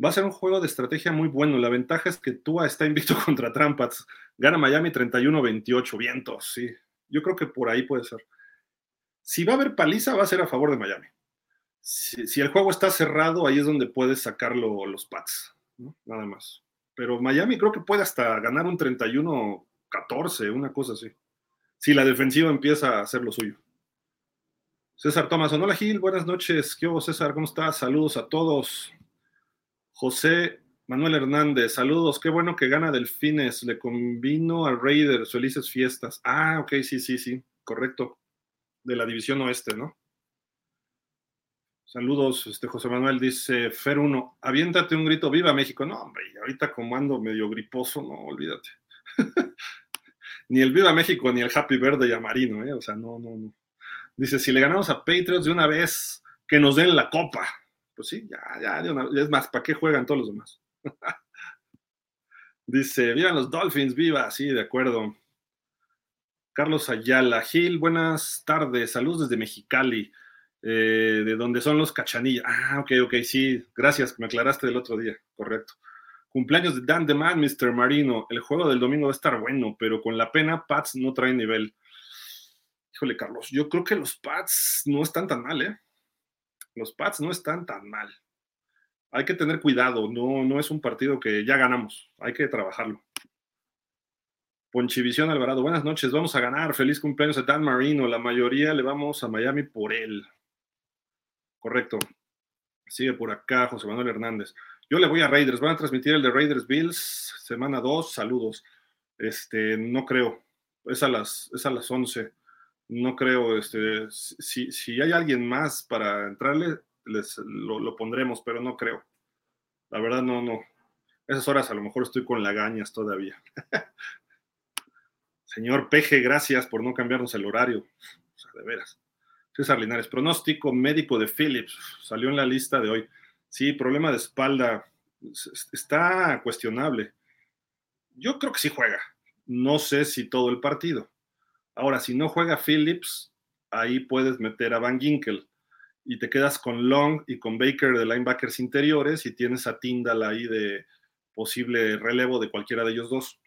va a ser un juego de estrategia muy bueno. La ventaja es que Tua está invicto contra Trampas. Gana Miami 31-28, vientos, sí. Yo creo que por ahí puede ser. Si va a haber paliza, va a ser a favor de Miami. Si, el juego está cerrado, ahí es donde puedes sacarlo los Pats, nada más. Pero Miami creo que puede hasta ganar un 31-14, una cosa así. Si la defensiva empieza a hacer lo suyo. César Tomás, hola Gil, buenas noches. ¿Qué hubo César? ¿Cómo estás? Saludos a todos. José Manuel Hernández, saludos, qué bueno que gana Delfines, le convino a Raiders, felices fiestas. Ah, ok, sí, sí, sí, correcto, de la división oeste, ¿no? Saludos, este José Manuel dice, Fer 1, aviéntate un grito, viva México. No, hombre, ahorita como ando medio griposo, no, olvídate. ni el viva México, ni el Happy Verde y Amarino, ¿eh? O sea, no, no, no. Dice, si le ganamos a Patriots de una vez, que nos den la copa. Pues sí, ya, ya, es más, ¿para qué juegan todos los demás? Dice, vivan los Dolphins, viva, sí, de acuerdo. Carlos Ayala, Gil, buenas tardes, saludos desde Mexicali, eh, de donde son los cachanillas. Ah, ok, ok, sí, gracias, me aclaraste del otro día, correcto. Cumpleaños de Dan Man, Mr. Marino. El juego del domingo va a estar bueno, pero con la pena, Pats no trae nivel. Híjole, Carlos, yo creo que los Pats no están tan mal, ¿eh? Los Pats no están tan mal hay que tener cuidado, no, no es un partido que ya ganamos, hay que trabajarlo. Ponchivisión Alvarado, buenas noches, vamos a ganar, feliz cumpleaños a Dan Marino, la mayoría le vamos a Miami por él. Correcto. Sigue por acá José Manuel Hernández. Yo le voy a Raiders, van a transmitir el de Raiders Bills, semana 2, saludos. Este, no creo, es a las, es a las 11. No creo, este, si, si hay alguien más para entrarle, les, lo, pondremos, pero no creo. La verdad, no, no. Esas horas a lo mejor estoy con lagañas todavía. Señor Peje, gracias por no cambiarnos el horario. O sea, de veras. César Linares, pronóstico médico de Phillips. Salió en la lista de hoy. Sí, problema de espalda. Está cuestionable. Yo creo que sí juega. No sé si todo el partido. Ahora, si no juega Phillips, ahí puedes meter a Van Ginkel y te quedas con Long y con Baker de linebackers interiores y tienes a Tyndall ahí de posible relevo de cualquiera de ellos dos.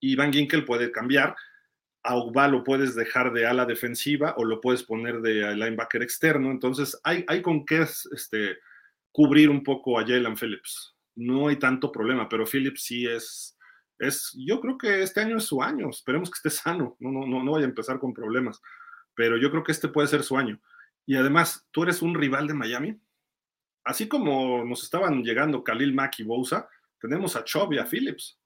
Y Van Ginkel puede cambiar. A lo puedes dejar de ala defensiva o lo puedes poner de linebacker externo. Entonces hay, hay con qué este, cubrir un poco a Jalen Phillips. No hay tanto problema, pero Phillips sí es, es, yo creo que este año es su año. Esperemos que esté sano, no, no, no, no vaya a empezar con problemas. Pero yo creo que este puede ser su año Y además, tú eres un rival de Miami. Así como nos estaban llegando Khalil Mack y Bosa, tenemos a Chubb y a Phillips.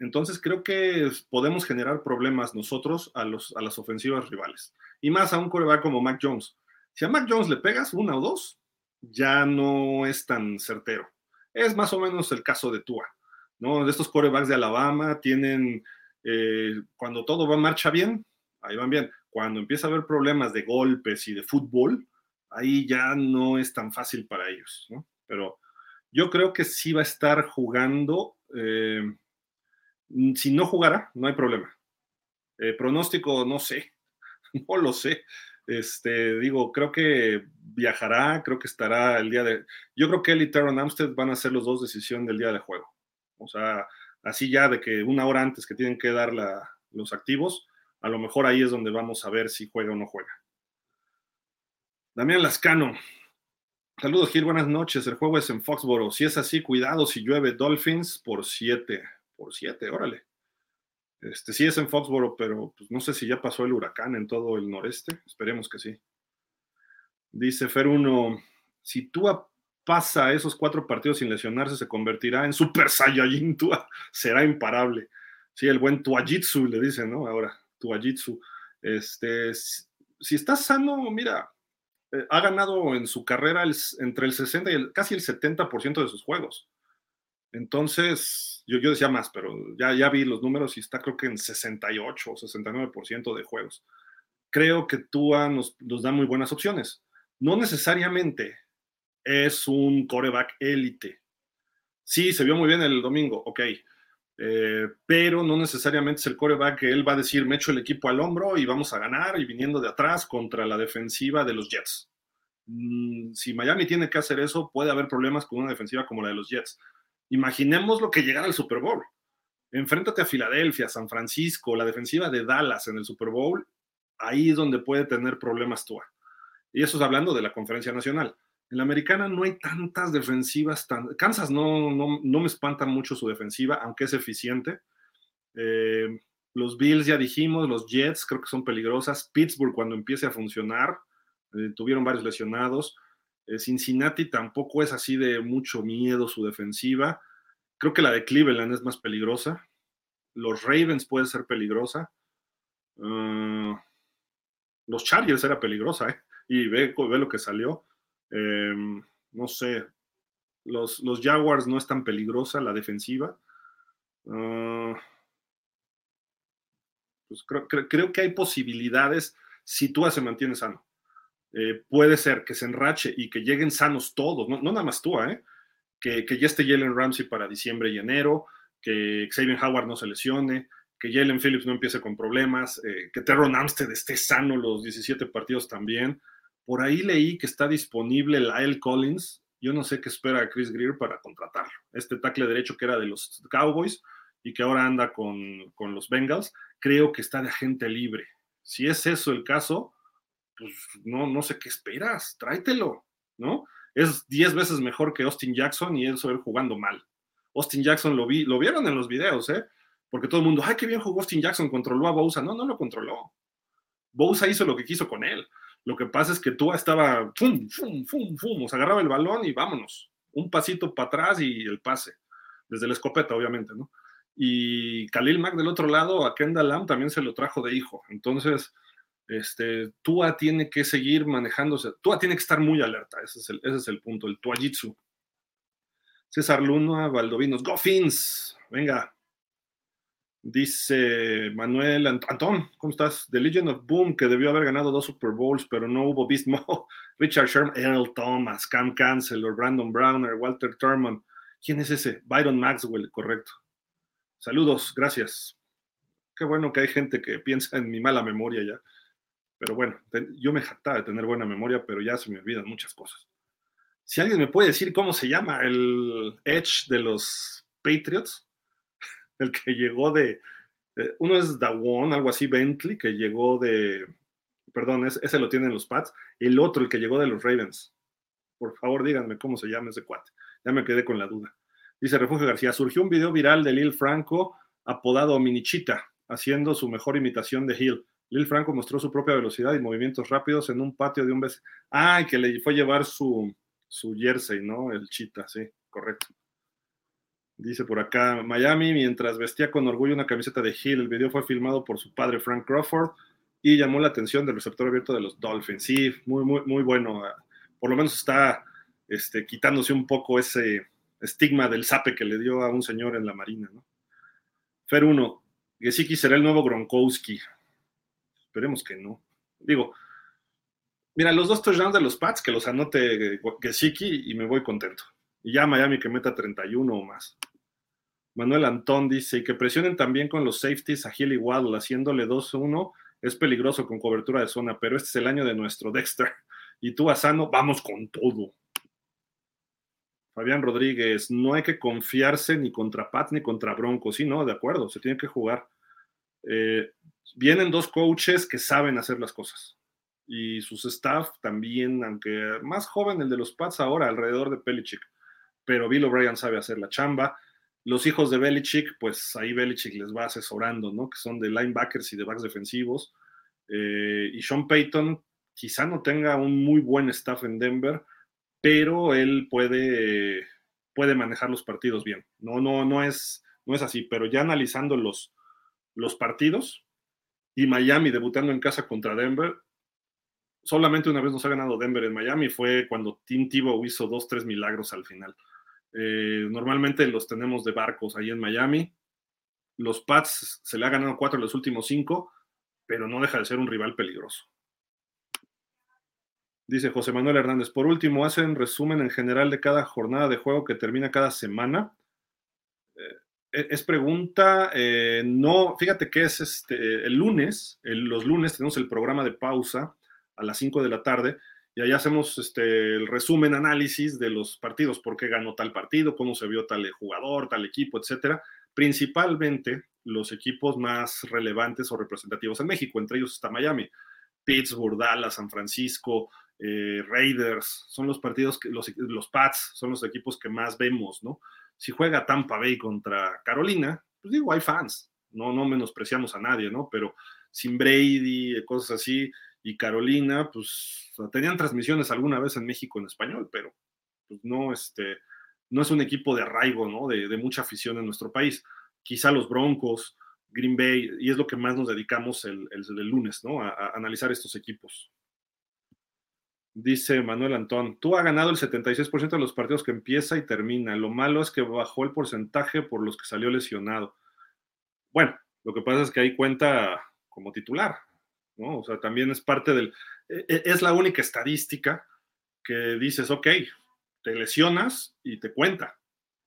Entonces creo que podemos generar problemas nosotros a, los, a las ofensivas rivales. Y más a un coreback como Mac Jones. Si a Mac Jones le pegas una o dos, ya no es tan certero. Es más o menos el caso de Tua. ¿No? De estos corebacks de Alabama tienen, eh, cuando todo va marcha bien, ahí van bien. Cuando empieza a haber problemas de golpes y de fútbol, ahí ya no es tan fácil para ellos, ¿no? Pero yo creo que sí va a estar jugando. Eh, si no jugara, no hay problema. Eh, pronóstico, no sé, no lo sé. Este, digo, creo que viajará, creo que estará el día de. Yo creo que él y Teron Amstead van a ser los dos decisión del día de juego. O sea, así ya de que una hora antes que tienen que dar los activos, a lo mejor ahí es donde vamos a ver si juega o no juega. Damián Lascano. Saludos, Gil. Buenas noches. El juego es en Foxboro. Si es así, cuidado si llueve Dolphins por siete. Por siete, órale. Este, sí es en Foxboro, pero pues, no sé si ya pasó el huracán en todo el noreste. Esperemos que sí. Dice Fer 1, si tú pasa esos cuatro partidos sin lesionarse, se convertirá en Super Saiyajin Tua, será imparable. Sí, el buen Tuajitsu le dicen, ¿no? Ahora, Tuajitsu. Este, si, está sano, mira, eh, ha ganado en su carrera entre el 60 y el, casi el 70% de sus juegos. Entonces, yo, yo decía más, pero ya, ya vi los números y está creo que en 68 o 69% de juegos. Creo que Tua nos, nos da muy buenas opciones. No necesariamente es un coreback élite. Sí, se vio muy bien el domingo, ok. Eh, pero no necesariamente es el coreback que él va a decir, me echo el equipo al hombro y vamos a ganar y viniendo de atrás contra la defensiva de los Jets. Mm, si Miami tiene que hacer eso, puede haber problemas con una defensiva como la de los Jets. Imaginemos lo que llegara al Super Bowl. Enfréntate a Filadelfia, San Francisco, la defensiva de Dallas en el Super Bowl, ahí es donde puede tener problemas Tua. Y eso es hablando de la conferencia nacional. En la americana no hay tantas defensivas tan... Kansas no, no, me espanta mucho su defensiva, aunque es eficiente. Eh, los Bills ya dijimos, los Jets creo que son peligrosas. Pittsburgh cuando empiece a funcionar, eh, tuvieron varios lesionados. Eh, Cincinnati tampoco es así de mucho miedo su defensiva. Creo que la de Cleveland es más peligrosa. Los Ravens puede ser peligrosa. Ah, los Chargers era peligrosa. Y ve, ve lo que salió. Em, no sé, los, los, Jaguars no es tan peligrosa la defensiva. Ah, pues creo, que hay posibilidades si Tua se mantiene sano. Eh, puede ser que se enrache y que lleguen sanos todos, no, nada más Tua, ¿eh? que, que, ya esté Jalen Ramsey para diciembre y enero, que Xavier Howard no se lesione, que Jalen Phillips no empiece con problemas, eh, que Terron Amstead esté sano los 17 partidos también. Por ahí leí que está disponible Lyle Collins. Yo no sé qué espera Chris Greer para contratarlo. Este tackle derecho que era de los Cowboys y que ahora anda con, los Bengals, creo que está de agente libre. Si es eso el caso, pues no, no sé qué esperas, tráetelo, ¿no? Es 10 veces mejor que Austin Jackson y eso él jugando mal. Austin Jackson lo vi, lo vieron en los videos, ¿eh? Porque todo el mundo, ay, qué bien jugó Austin Jackson, controló a Bousa. No, no lo controló. Bousa hizo lo que quiso con él. Lo que pasa es que Tua estaba, fum, fum, fum, fum, o sea, agarraba el balón y vámonos. Un pasito para atrás y el pase. Desde la escopeta, obviamente, ¿no? Y Khalil Mack del otro lado, a Kendall Lamb también se lo trajo de hijo. Entonces, este, Tua tiene que seguir manejándose. Tua tiene que estar muy alerta. Ese es el, ese es el punto, el Tuajitsu. César Luna, Valdovinos, Go Venga, Dice Manuel Antón, ¿cómo estás? The Legion of Boom, que debió haber ganado dos Super Bowls, pero no hubo Beast Richard Sherman, Earl Thomas, Cam Cancel, Brandon Browner, Walter Thurman. ¿Quién es ese? Byron Maxwell, correcto. Saludos, gracias. Qué bueno que hay gente que piensa en mi mala memoria ya. Pero bueno, yo me jactaba de tener buena memoria, pero ya se me olvidan muchas cosas. Si alguien me puede decir cómo se llama el Edge de los Patriots, el que llegó de, uno es Dawon, algo así, Bentley, que llegó de, perdón, ese, lo tienen los Pats, el otro, el que llegó de los Ravens. Por favor, díganme cómo se llama ese cuate. Ya me quedé con la duda. Dice Refugio García, surgió un video viral de Lil Franco apodado Minichita, haciendo su mejor imitación de Hill. Lil Franco mostró su propia velocidad y movimientos rápidos en un patio de un vecino. Ah, que le fue llevar su, su jersey, ¿no? El chita, sí, correcto. Dice por acá, Miami, mientras vestía con orgullo una camiseta de Hill, el video fue filmado por su padre Frank Crawford y llamó la atención del receptor abierto de los Dolphins. Sí, muy, muy, muy bueno. Por lo menos está este, quitándose un poco ese estigma del sape que le dio a un señor en la Marina, ¿no? Fer 1, Gesicki será el nuevo Gronkowski. Esperemos que no. Digo, mira, los dos touchdowns de los Pats, que los anote Gesicki y me voy contento. Y ya Miami que meta 31 o más. Manuel Antón dice, y que presionen también con los safeties a Hill y Waddle, haciéndole 2-1, es peligroso con cobertura de zona, pero este es el año de nuestro Dexter. Y tú, Asano, vamos con todo. Fabián Rodríguez, no hay que confiarse ni contra Pat ni contra Broncos. Sí, no, de acuerdo, se tiene que jugar. Eh, vienen dos coaches que saben hacer las cosas. Y sus staff también, aunque más joven el de los Pats ahora, alrededor de Pelichick. Pero Bill O'Brien sabe hacer la chamba. Los hijos de Belichick, pues ahí Belichick les va asesorando, ¿no? Que son de linebackers y de backs defensivos. Eh, y Sean Payton quizá no tenga un muy buen staff en Denver, pero él puede, puede manejar los partidos bien. No, no, no es, no es así, pero ya analizando los, los partidos y Miami debutando en casa contra Denver, solamente una vez nos ha ganado Denver en Miami, fue cuando Tim Tebow hizo dos, tres milagros al final. Eh, normalmente los tenemos de barcos ahí en Miami. Los Pats se le ha ganado cuatro en los últimos cinco, pero no deja de ser un rival peligroso. Dice José Manuel Hernández. Por último, hacen resumen en general de cada jornada de juego que termina cada semana. Eh, es pregunta, eh, no, fíjate que es este, el lunes, los lunes tenemos el programa de pausa a las 5 de la tarde y ahí hacemos este, el resumen, análisis de los partidos, por qué ganó tal partido, cómo se vio tal jugador, tal equipo, etcétera. Principalmente los equipos más relevantes o representativos en México, entre ellos está Miami, Pittsburgh, Dallas, San Francisco, eh, Raiders, son los partidos que los, los Pats son los equipos que más vemos, ¿no? Si juega Tampa Bay contra Carolina, pues digo, hay fans, no, no menospreciamos a nadie, ¿no? Pero sin Brady, cosas así, y Carolina, pues tenían transmisiones alguna vez en México en español, pero pues no, este, no es un equipo de arraigo, ¿no? De, mucha afición en nuestro país. Quizá los Broncos, Green Bay, y es lo que más nos dedicamos el, el, lunes, ¿no? a, analizar estos equipos. Dice Manuel Antón, tú has ganado el 76% de los partidos que empieza y termina. Lo malo es que bajó el porcentaje por los que salió lesionado. Bueno, lo que pasa es que ahí cuenta como titular, ¿no? O sea, también es parte del... E, e, es la única estadística que dices, ok, te lesionas y te cuenta,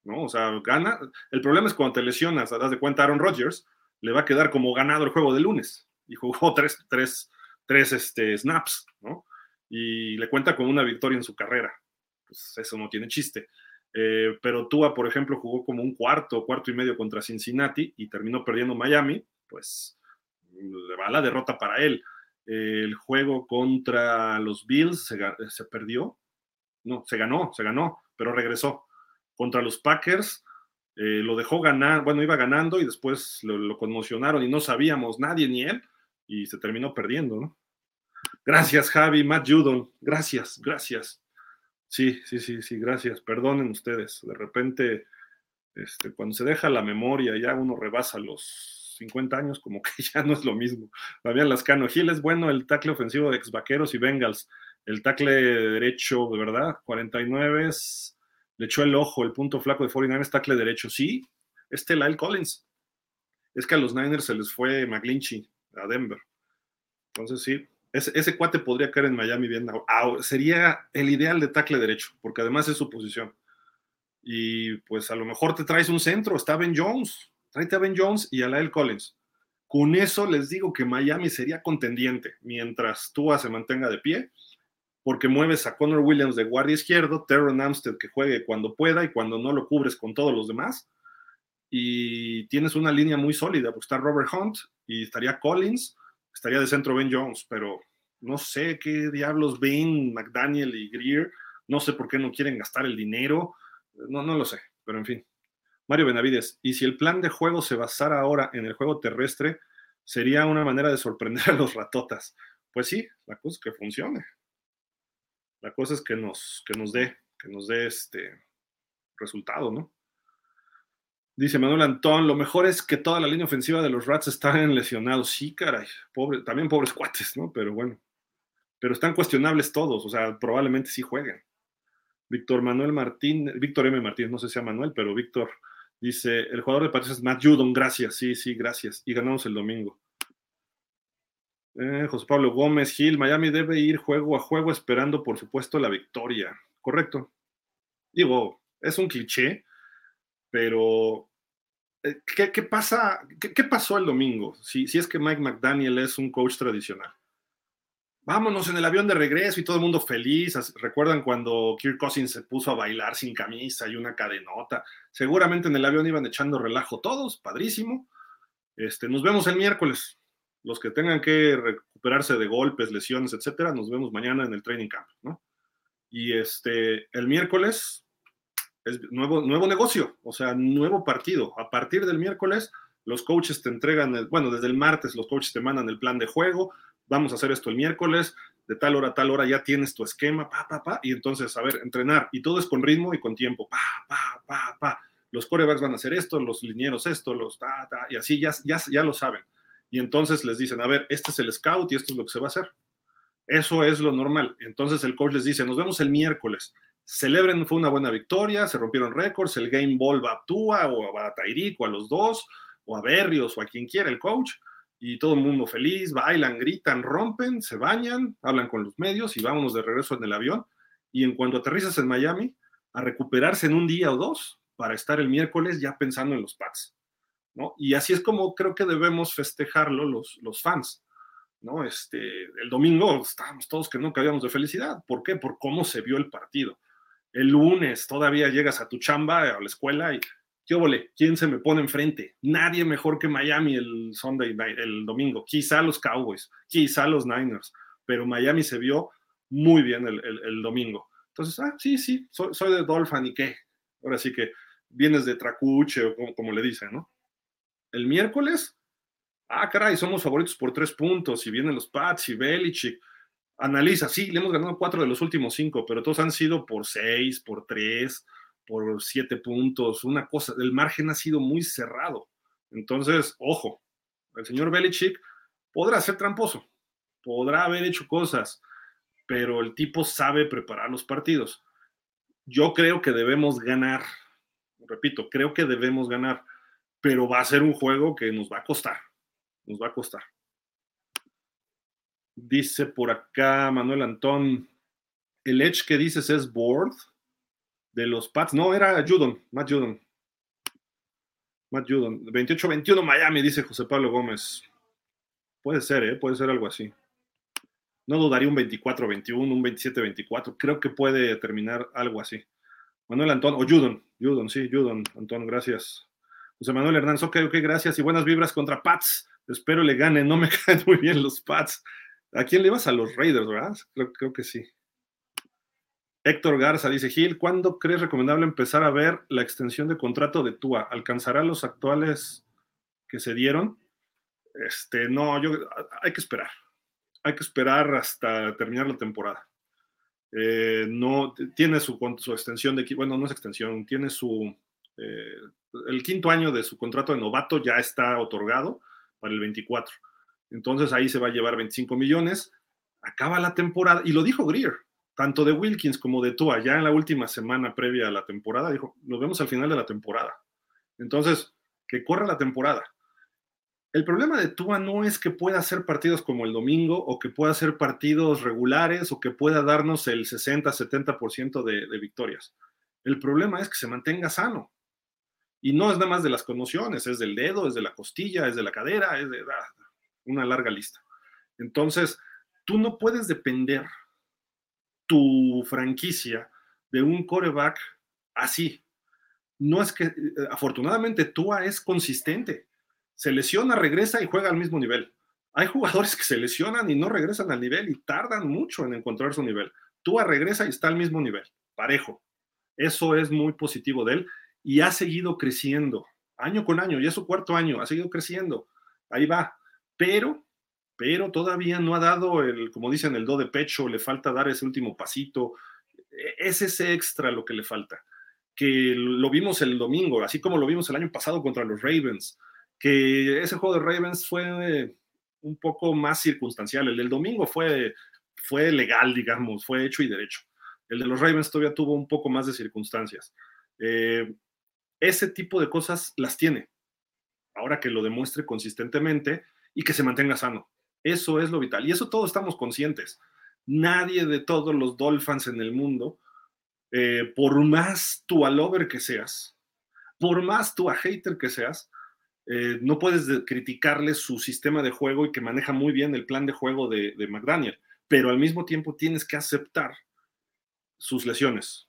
¿no? O sea, gana. El problema es cuando te lesionas, das de cuenta Aaron Rodgers, le va a quedar como ganado el juego de lunes y jugó tres, tres, tres este, snaps, ¿no? y le cuenta con una victoria en su carrera. Pues eso no tiene chiste. Eh, pero Tua, por ejemplo, jugó como un cuarto, cuarto y medio contra Cincinnati y terminó perdiendo Miami, pues la derrota para él. el juego contra los Bills se, perdió, no, se ganó, se ganó, pero regresó. Contra los Packers eh, lo dejó ganar, bueno, iba ganando y después lo, lo, conmocionaron y no sabíamos nadie ni él y se terminó perdiendo, ¿no? Gracias, Javi, Matt Judon. Gracias, gracias. Sí, sí, sí, sí, gracias. Perdonen ustedes. De repente, este, cuando se deja la memoria, ya uno rebasa los 50 años, como que ya no es lo mismo. Fabián Lascano, Gil es bueno el tackle ofensivo de ex vaqueros y Bengals. El tackle derecho, de verdad, 49 es, le echó el ojo, el punto flaco de 49 es tackle derecho. Sí, este Lyle Collins. Es que a los Niners se les fue McGlinchy a Denver. Entonces sí, ese, cuate podría caer en Miami bien. sería el ideal de tackle derecho, porque además es su posición. Y pues a lo mejor te traes un centro, está Ben Jones, tráete a Ben Jones y a Lael Collins. Con eso les digo que Miami sería contendiente mientras Tua se mantenga de pie, porque mueves a Connor Williams de guardia izquierdo, Terron Amstead que juegue cuando pueda y cuando no lo cubres con todos los demás. Y tienes una línea muy sólida, pues está Robert Hunt y estaría Collins estaría de centro Ben Jones, pero no sé qué diablos ven McDaniel y Greer, no sé por qué no quieren gastar el dinero, no, no lo sé, pero en fin. Mario Benavides, y si el plan de juego se basara ahora en el juego terrestre, sería una manera de sorprender a los ratotas. Pues sí, la cosa es que funcione. La cosa es que nos, que nos dé, que nos dé este resultado, ¿no? Dice Manuel Antón, lo mejor es que toda la línea ofensiva de los Rats están lesionados. Sí, caray, pobre, también pobres cuates, ¿no? Pero bueno, pero están cuestionables todos, o sea, probablemente sí jueguen. Víctor Manuel Martín, Víctor M. Martínez, no sé si sea Manuel, pero Víctor dice, el jugador de Patriotas Matt Judon, gracias, sí, sí, gracias. Y ganamos el domingo. Eh, José Pablo Gómez, Gil, Miami debe ir juego a juego esperando, por supuesto, la victoria. Correcto. Digo, es un cliché, pero eh, ¿qué, pasa? Qué, pasó el domingo? Si, si es que Mike McDaniel es un coach tradicional vámonos en el avión de regreso y todo el mundo feliz. ¿Recuerdan cuando Kirk Cousins se puso a bailar sin camisa y una cadenota? Seguramente en el avión iban echando relajo todos, padrísimo. Este, nos vemos el miércoles. Los que tengan que recuperarse de golpes, lesiones, etcétera, nos vemos mañana en el training camp, ¿no? Y este, el miércoles es nuevo, nuevo negocio, o sea, nuevo partido. A partir del miércoles, los coaches te entregan, bueno, desde el martes los coaches te mandan el plan de juego, vamos a hacer esto el miércoles, de tal hora a tal hora ya tienes tu esquema, pa, pa, pa, y entonces, a ver, entrenar, y todo es con ritmo y con tiempo, pa, pa, pa, pa. Los corebacks van a hacer esto, los linieros esto, los ta, ta, y así ya, ya, ya lo saben. Y entonces les dicen, a ver, este es el scout y esto es lo que se va a hacer. Eso es lo normal. Entonces el coach les dice, nos vemos el miércoles. Celebren, fue una buena victoria, se rompieron récords, el game ball va a Tua o a Tairik o a los dos, o a Berrios o a quien quiera el coach y todo el mundo feliz, bailan, gritan, rompen, se bañan, hablan con los medios y vámonos de regreso en el avión. Y en cuanto aterrizas en Miami, a recuperarse en un día o dos para estar el miércoles ya pensando en los Pats. ¿no? Y así es como creo que debemos festejarlo los, los fans. ¿no? Este, el domingo estábamos todos que no cabíamos de felicidad. ¿Por qué? Por cómo se vio el partido. El lunes todavía llegas a tu chamba, a la escuela y ¿Qué ¿Quién se me pone enfrente? Nadie mejor que Miami el Sunday night, el domingo. Quizá los Cowboys, quizá los Niners, pero Miami se vio muy bien el, domingo. Entonces, ah, sí, sí, soy, de Dolphin y qué. Ahora sí que vienes de Tracuche o como, como le dicen, ¿no? El miércoles, ah, caray, somos favoritos por tres puntos y vienen los Pats y Belichick. Analiza, sí, le hemos ganado cuatro de los últimos cinco, pero todos han sido por seis, por tres por siete puntos, una cosa, el margen ha sido muy cerrado. Entonces, ojo, el señor Belichick podrá ser tramposo, podrá haber hecho cosas, pero el tipo sabe preparar los partidos. Yo creo que debemos ganar, repito, creo que debemos ganar, pero va a ser un juego que nos va a costar, nos va a costar. Dice por acá Manuel Antón, el edge que dices es board de los Pats. No, era Judon, Matt Judon. Matt Judon. 28-21 Miami, dice José Pablo Gómez. Puede ser, ¿eh? Puede ser algo así. No dudaría un 24-21, un 27-24. Creo que puede terminar algo así. Manuel Antón, o Judon, Judon, sí, Judon, Antón, gracias. José Manuel Hernández, ok, ok, gracias y buenas vibras contra Pats. Espero le gane, no me caen muy bien los Pats. ¿A quién le ibas? A los Raiders, ¿verdad? Creo, creo que sí. Héctor Garza dice, Gil, ¿cuándo crees recomendable empezar a ver la extensión de contrato de Tua? ¿Alcanzará los actuales que se dieron? Este, no, yo, hay que esperar. Hay que esperar hasta terminar la temporada. Eh, no, tiene su, extensión de, bueno, no es extensión, tiene su, eh, el quinto año de su contrato de novato ya está otorgado para el 24. Entonces ahí se va a llevar 25 millones, acaba la temporada, y lo dijo Greer, tanto de Wilkins como de Tua, ya en la última semana previa a la temporada, dijo, nos vemos al final de la temporada. Entonces, que corra la temporada. El problema de Tua no es que pueda hacer partidos como el domingo o que pueda hacer partidos regulares o que pueda darnos el 60-70% de, de victorias. El problema es que se mantenga sano. Y no es nada más de las conmociones, es del dedo, es de la costilla, es de la cadera, es de ah, una larga lista. Entonces, tú no puedes depender tu franquicia de un coreback así. No es que, eh, afortunadamente, Tua es consistente. Se lesiona, regresa y juega al mismo nivel. Hay jugadores que se lesionan y no regresan al nivel y tardan mucho en encontrar su nivel. Tua regresa y está al mismo nivel, parejo. Eso es muy positivo de él y ha seguido creciendo año con año, ya es su cuarto año, ha seguido creciendo. Ahí va. pero, pero todavía no ha dado el, como dicen, el do de pecho, le falta dar ese último pasito, e, es ese extra lo que le falta, que lo vimos el domingo, así como lo vimos el año pasado contra los Ravens, que ese juego de Ravens fue un poco más circunstancial, el del domingo fue, fue legal, digamos, fue hecho y derecho. El de los Ravens todavía tuvo un poco más de circunstancias. Eh, ese tipo de cosas las tiene. Ahora que lo demuestre consistentemente y que se mantenga sano. Eso es lo vital. Y eso todos estamos conscientes. Nadie de todos los Dolphins en el mundo, eh, por más a lover que seas, por más a hater que seas, eh, no puedes criticarle su sistema de juego y que maneja muy bien el plan de juego de, de McDaniel, pero al mismo tiempo tienes que aceptar sus lesiones.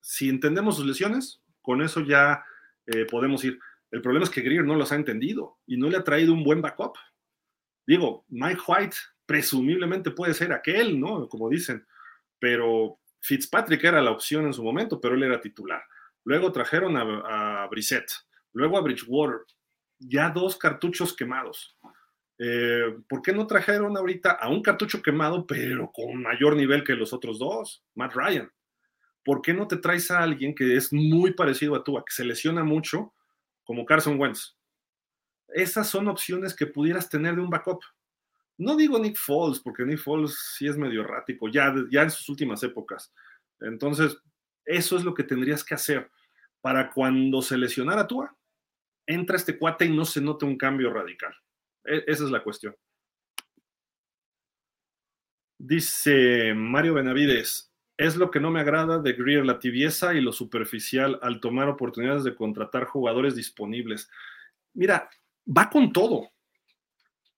Si entendemos sus lesiones, con eso ya eh, podemos ir. El problema es que Greer no los ha entendido y no le ha traído un buen backup. Digo, Mike White presumiblemente puede ser aquel, ¿no? Como dicen, pero Fitzpatrick era la opción en su momento, pero él era titular. Luego trajeron a, a Brissett, luego a Bridgewater, ya dos cartuchos quemados. Eh, ¿Por qué no trajeron ahorita a un cartucho quemado, pero con mayor nivel que los otros dos? Matt Ryan. ¿por qué no te traes a alguien que es muy parecido a tú, que se lesiona mucho, como Carson Wentz? Esas son opciones que pudieras tener de un backup. No digo Nick Foles, porque Nick Foles sí es medio errático, ya, ya en sus últimas épocas. Entonces, eso es lo que tendrías que hacer para cuando se lesionara Tua, entra este cuate y no se note un cambio radical. E, esa es la cuestión. Dice Mario Benavides, es lo que no me agrada de Greer, la tibieza y lo superficial al tomar oportunidades de contratar jugadores disponibles. Mira, va con todo,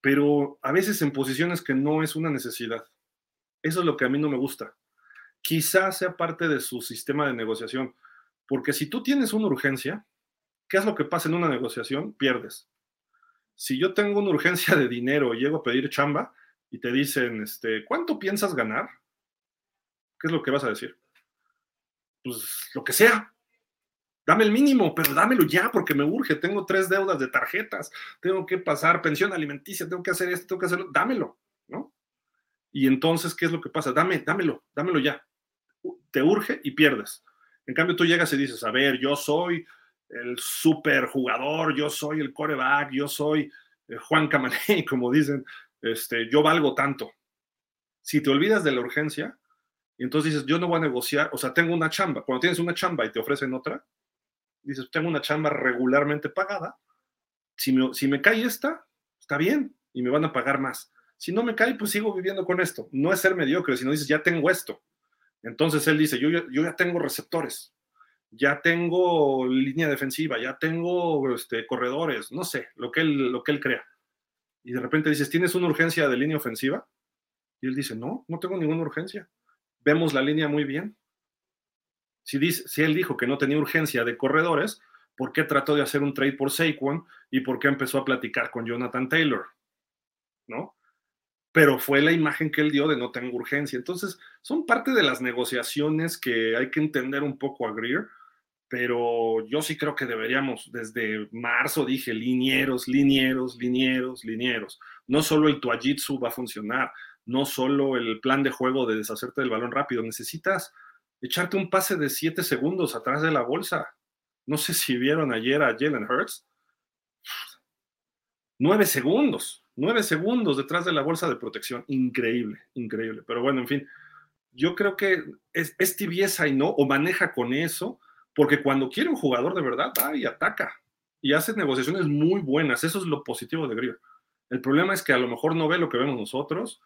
pero a veces en posiciones que no es una necesidad. Eso es lo que a mí no me gusta. Quizás sea parte de su sistema de negociación, porque si tú tienes una urgencia, ¿qué es lo que pasa en una negociación? Pierdes. Si yo tengo una urgencia de dinero y llego a pedir chamba y te dicen, este, ¿cuánto piensas ganar? ¿qué es lo que vas a decir? Pues lo que sea. Dame el mínimo, pero dámelo ya porque me urge. Tengo tres deudas de tarjetas, tengo que pasar pensión alimenticia, tengo que hacer esto, tengo que hacerlo. Dámelo, ¿no? Y entonces, ¿qué es lo que pasa? Dame, dámelo, dámelo ya. Te urge y pierdes. En cambio, tú llegas y dices, a ver, yo soy el super jugador, yo soy el coreback, yo soy eh, Juan Camané, como dicen, este, yo valgo tanto. Si te olvidas de la urgencia, entonces dices, yo no voy a negociar, o sea, tengo una chamba. Cuando tienes una chamba y te ofrecen otra, dices, tengo una chamba regularmente pagada. Si me, si me cae esta, está bien y me van a pagar más. Si no me cae, pues sigo viviendo con esto. No es ser mediocre, sino dices, ya tengo esto. Entonces él dice, yo, yo ya tengo receptores, ya tengo línea defensiva, ya tengo este, corredores, no sé, lo que, él, lo que él crea. Y de repente dices, ¿tienes una urgencia de línea ofensiva? Y él dice, no, no tengo ninguna urgencia vemos la línea muy bien. Si, dice, él dijo que no tenía urgencia de corredores, ¿por qué trató de hacer un trade por Saquon y por qué empezó a platicar con Jonathan Taylor? ¿No? Pero fue la imagen que él dio de no tengo urgencia. Entonces, son parte de las negociaciones que hay que entender un poco a Greer, pero yo sí creo que deberíamos, desde marzo dije, linieros, linieros, linieros, linieros. No solo el Tuajitsu va a funcionar, no solo el plan de juego de deshacerte del balón rápido, necesitas echarte un pase de 7 segundos atrás de la bolsa. No sé si vieron ayer a Jalen Hurts. 9 segundos, 9 segundos detrás de la bolsa de protección. Increíble, increíble. Pero bueno, en fin, yo creo que es, es tibieza y no, o maneja con eso, porque cuando quiere un jugador de verdad, va y ataca y hace negociaciones muy buenas. Eso es lo positivo de Greer. El problema es que a lo mejor no ve lo que vemos nosotros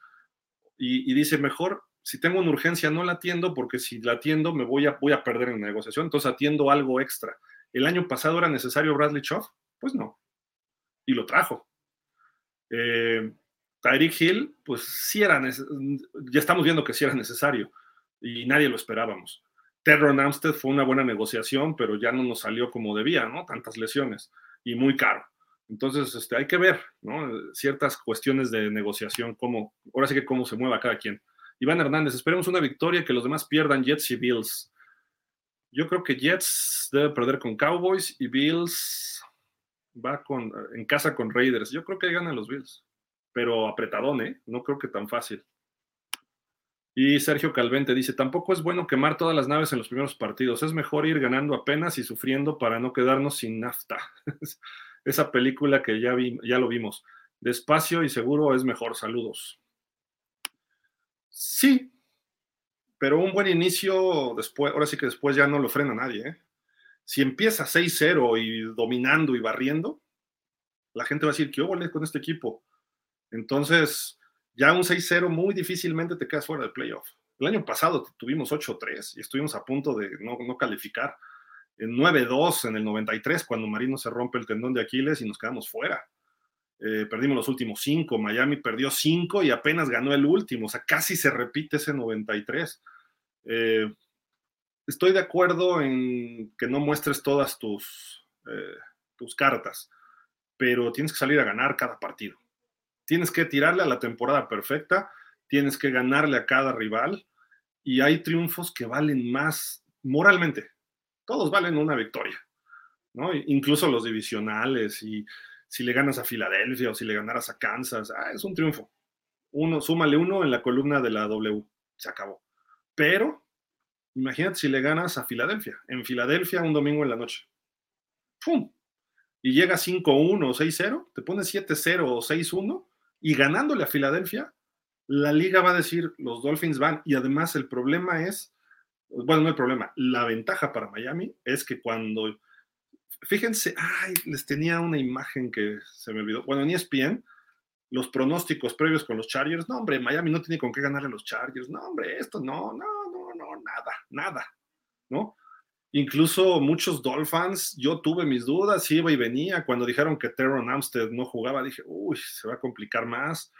y, dice, mejor, si tengo una urgencia no la atiendo porque si la atiendo me voy a, voy a perder en la negociación, entonces atiendo algo extra. ¿El año pasado era necesario Bradley Choff? Pues no. Y lo trajo. Eh, Tyreek Hill, pues sí era, ya estamos viendo que sí era necesario y nadie lo esperábamos. Terron Amstead fue una buena negociación, pero ya no nos salió como debía, ¿no? Tantas lesiones y muy caro. Entonces, este, hay que ver, ¿no? Ciertas cuestiones de negociación, cómo, ahora sí que cómo se mueva cada quien. Iván Hernández, esperemos una victoria, que los demás pierdan Jets y Bills. Yo creo que Jets debe perder con Cowboys y Bills va con, en casa con Raiders. Yo creo que ganan los Bills. pero apretadón, ¿eh? No creo que tan fácil. Y Sergio Calvente dice, tampoco es bueno quemar todas las naves en los primeros partidos, es mejor ir ganando apenas y sufriendo para no quedarnos sin nafta. Esa película que ya, vi, ya lo vimos. Despacio y seguro es mejor. Saludos. Sí, pero un buen inicio después, ahora sí que después ya no lo frena nadie. ¿eh? Si empieza 6-0 y dominando y barriendo, la gente va a decir, ¿qué hubo con este equipo? Entonces, ya un 6-0 muy difícilmente te quedas fuera del playoff. El año pasado tuvimos 8-3 y estuvimos a punto de no, no calificar. En 9-2 en el 93, cuando Marino se rompe el tendón de Aquiles y nos quedamos fuera. Eh, perdimos los últimos cinco, Miami perdió cinco y apenas ganó el último, o sea, casi se repite ese 93. Eh, estoy de acuerdo en que no muestres todas tus, eh, tus cartas, pero tienes que salir a ganar cada partido. Tienes que tirarle a la temporada perfecta, tienes que ganarle a cada rival y hay triunfos que valen más moralmente. Todos valen una victoria, ¿no? Incluso los divisionales y si le ganas a Filadelfia o si le ganaras a Kansas, ah, es un triunfo. Uno, súmale uno en la columna de la W, se acabó. Pero imagínate si le ganas a Filadelfia, en Filadelfia un domingo en la noche. ¡Pum! Y llega 5-1 o 6-0, te pones 7-0 o 6-1 y ganándole a Filadelfia, la liga va a decir, los Dolphins van. Y además el problema es, bueno, no el problema, la ventaja para Miami es que cuando, fíjense, ay, les tenía una imagen que se me olvidó. Bueno, en ESPN, los pronósticos previos con los Chargers, no, hombre, Miami no tiene con qué ganarle a los Chargers, no, hombre, esto no, no, no, no, nada, nada, ¿no? Incluso muchos Dolphins, yo tuve mis dudas, iba y venía. Cuando dijeron que Teron Amstead no jugaba, dije, uy, se va a complicar más.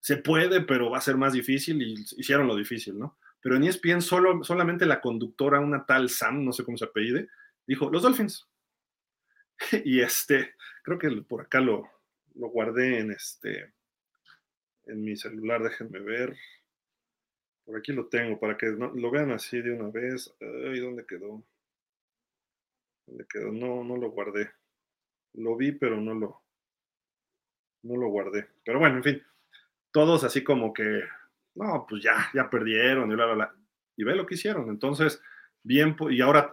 Se puede, pero va a ser más difícil y hicieron lo difícil, ¿no? Pero en ESPN solo, solamente la conductora, una tal Sam, no sé cómo se apellide, dijo, los Dolphins. y este, creo que por acá lo, lo guardé en este, en mi celular, déjenme ver. Por aquí lo tengo, para que lo vean así de una vez. Ay, ¿dónde quedó? quedó? No, no lo guardé. Lo vi, pero no lo, no lo guardé. Pero bueno, en fin, todos así como que, no, pues ya, ya perdieron y bla, bla, bla. Y ve lo que hicieron. Entonces, bien, y ahora,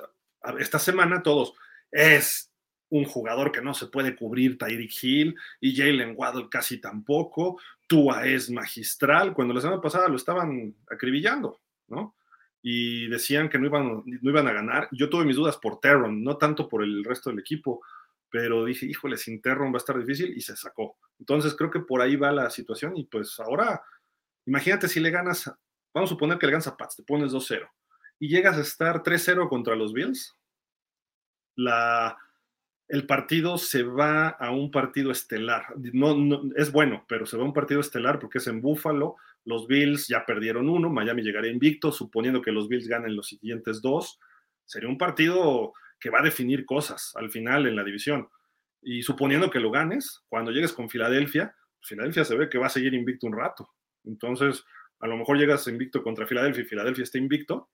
esta semana todos, es un jugador que no se puede cubrir, Tyreek Hill, y Jalen Waddle casi tampoco. Tua es magistral, cuando la semana pasada lo estaban acribillando, ¿no? y decían que no iban, no iban a ganar. Yo tuve mis dudas por Terron, no tanto por el resto del equipo, pero dije, híjole, sin Terron va a estar difícil y se sacó. Entonces creo que por ahí va la situación y pues ahora, imagínate si le ganas, vamos a suponer que le ganas a Pats, te pones 2-0 y llegas a estar 3-0 contra los Bills, la, el partido se va a un partido estelar. No, es bueno, pero se va a un partido estelar porque es en Buffalo, los Bills ya perdieron uno, Miami llegaría invicto, suponiendo que los Bills ganen los siguientes dos. Sería un partido que va a definir cosas al final en la división. Y suponiendo que lo ganes, cuando llegues con Filadelfia, Filadelfia se ve que va a seguir invicto un rato. Entonces, a lo mejor llegas invicto contra Filadelfia y Filadelfia está invicto.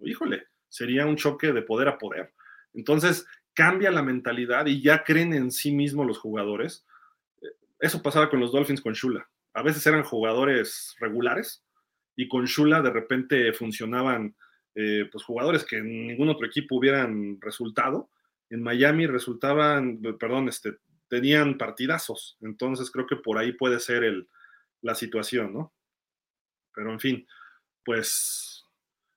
Híjole, sería un choque de poder a poder. Entonces, cambia la mentalidad y ya creen en sí mismos los jugadores. Eso pasaba con los Dolphins con Shula a veces eran jugadores regulares y con Shula de repente funcionaban eh, pues jugadores que en ningún otro equipo hubieran resultado. En Miami resultaban, perdón, este, tenían partidazos. Entonces creo que por ahí puede ser el, la situación, ¿no? Pero en fin, pues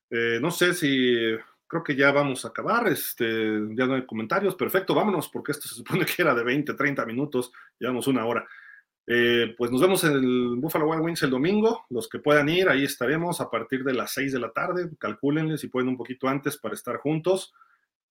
eh, no sé si creo que ya vamos a acabar. Este, ya no hay comentarios. Perfecto, vámonos, porque esto se supone que era de 20, 30 minutos. Llevamos una hora. Eh, pues nos vemos en el Buffalo Wild Wings el domingo. Los que puedan ir, ahí estaremos a partir de las 6 de la tarde. Calcúlenle si pueden un poquito antes para estar juntos.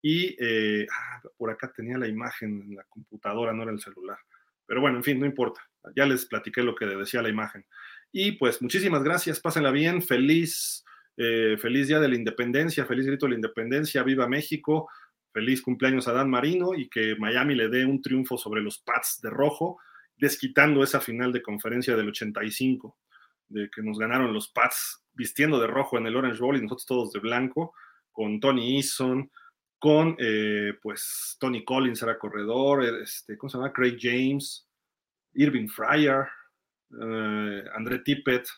Y eh, ah, por acá tenía la imagen en la computadora, no era el celular. Pero bueno, en fin, no importa. Ya les platiqué lo que decía la imagen. Y pues muchísimas gracias, pásenla bien, feliz, eh, feliz día de la independencia, feliz grito de la independencia, viva México, feliz cumpleaños a Dan Marino y que Miami le dé un triunfo sobre los Pats de rojo desquitando esa final de conferencia del 85, de que nos ganaron los Pats vistiendo de rojo en el Orange Bowl y nosotros todos de blanco, con Tony Eason, con eh, pues Tony Collins era corredor, este, ¿cómo se llama? Craig James, Irving Fryer, eh, André Tippett.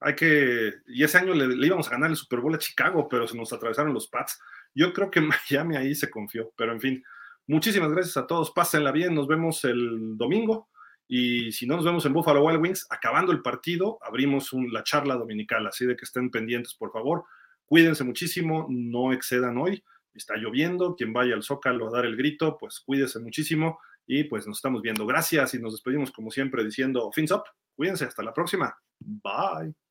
Hay que, y ese año le, íbamos a ganar el Super Bowl a Chicago, pero se nos atravesaron los Pats. Yo creo que Miami ahí se confió, pero en fin, muchísimas gracias a todos, pásenla bien, nos vemos el domingo y si no nos vemos en Buffalo Wild Wings, acabando el partido, abrimos la charla dominical, así de que estén pendientes, por favor. Cuídense muchísimo, no excedan hoy. Está lloviendo, quien vaya al Zócalo a dar el grito, pues cuídense muchísimo y pues nos estamos viendo. Gracias y nos despedimos como siempre diciendo fins up. Cuídense, hasta la próxima. Bye.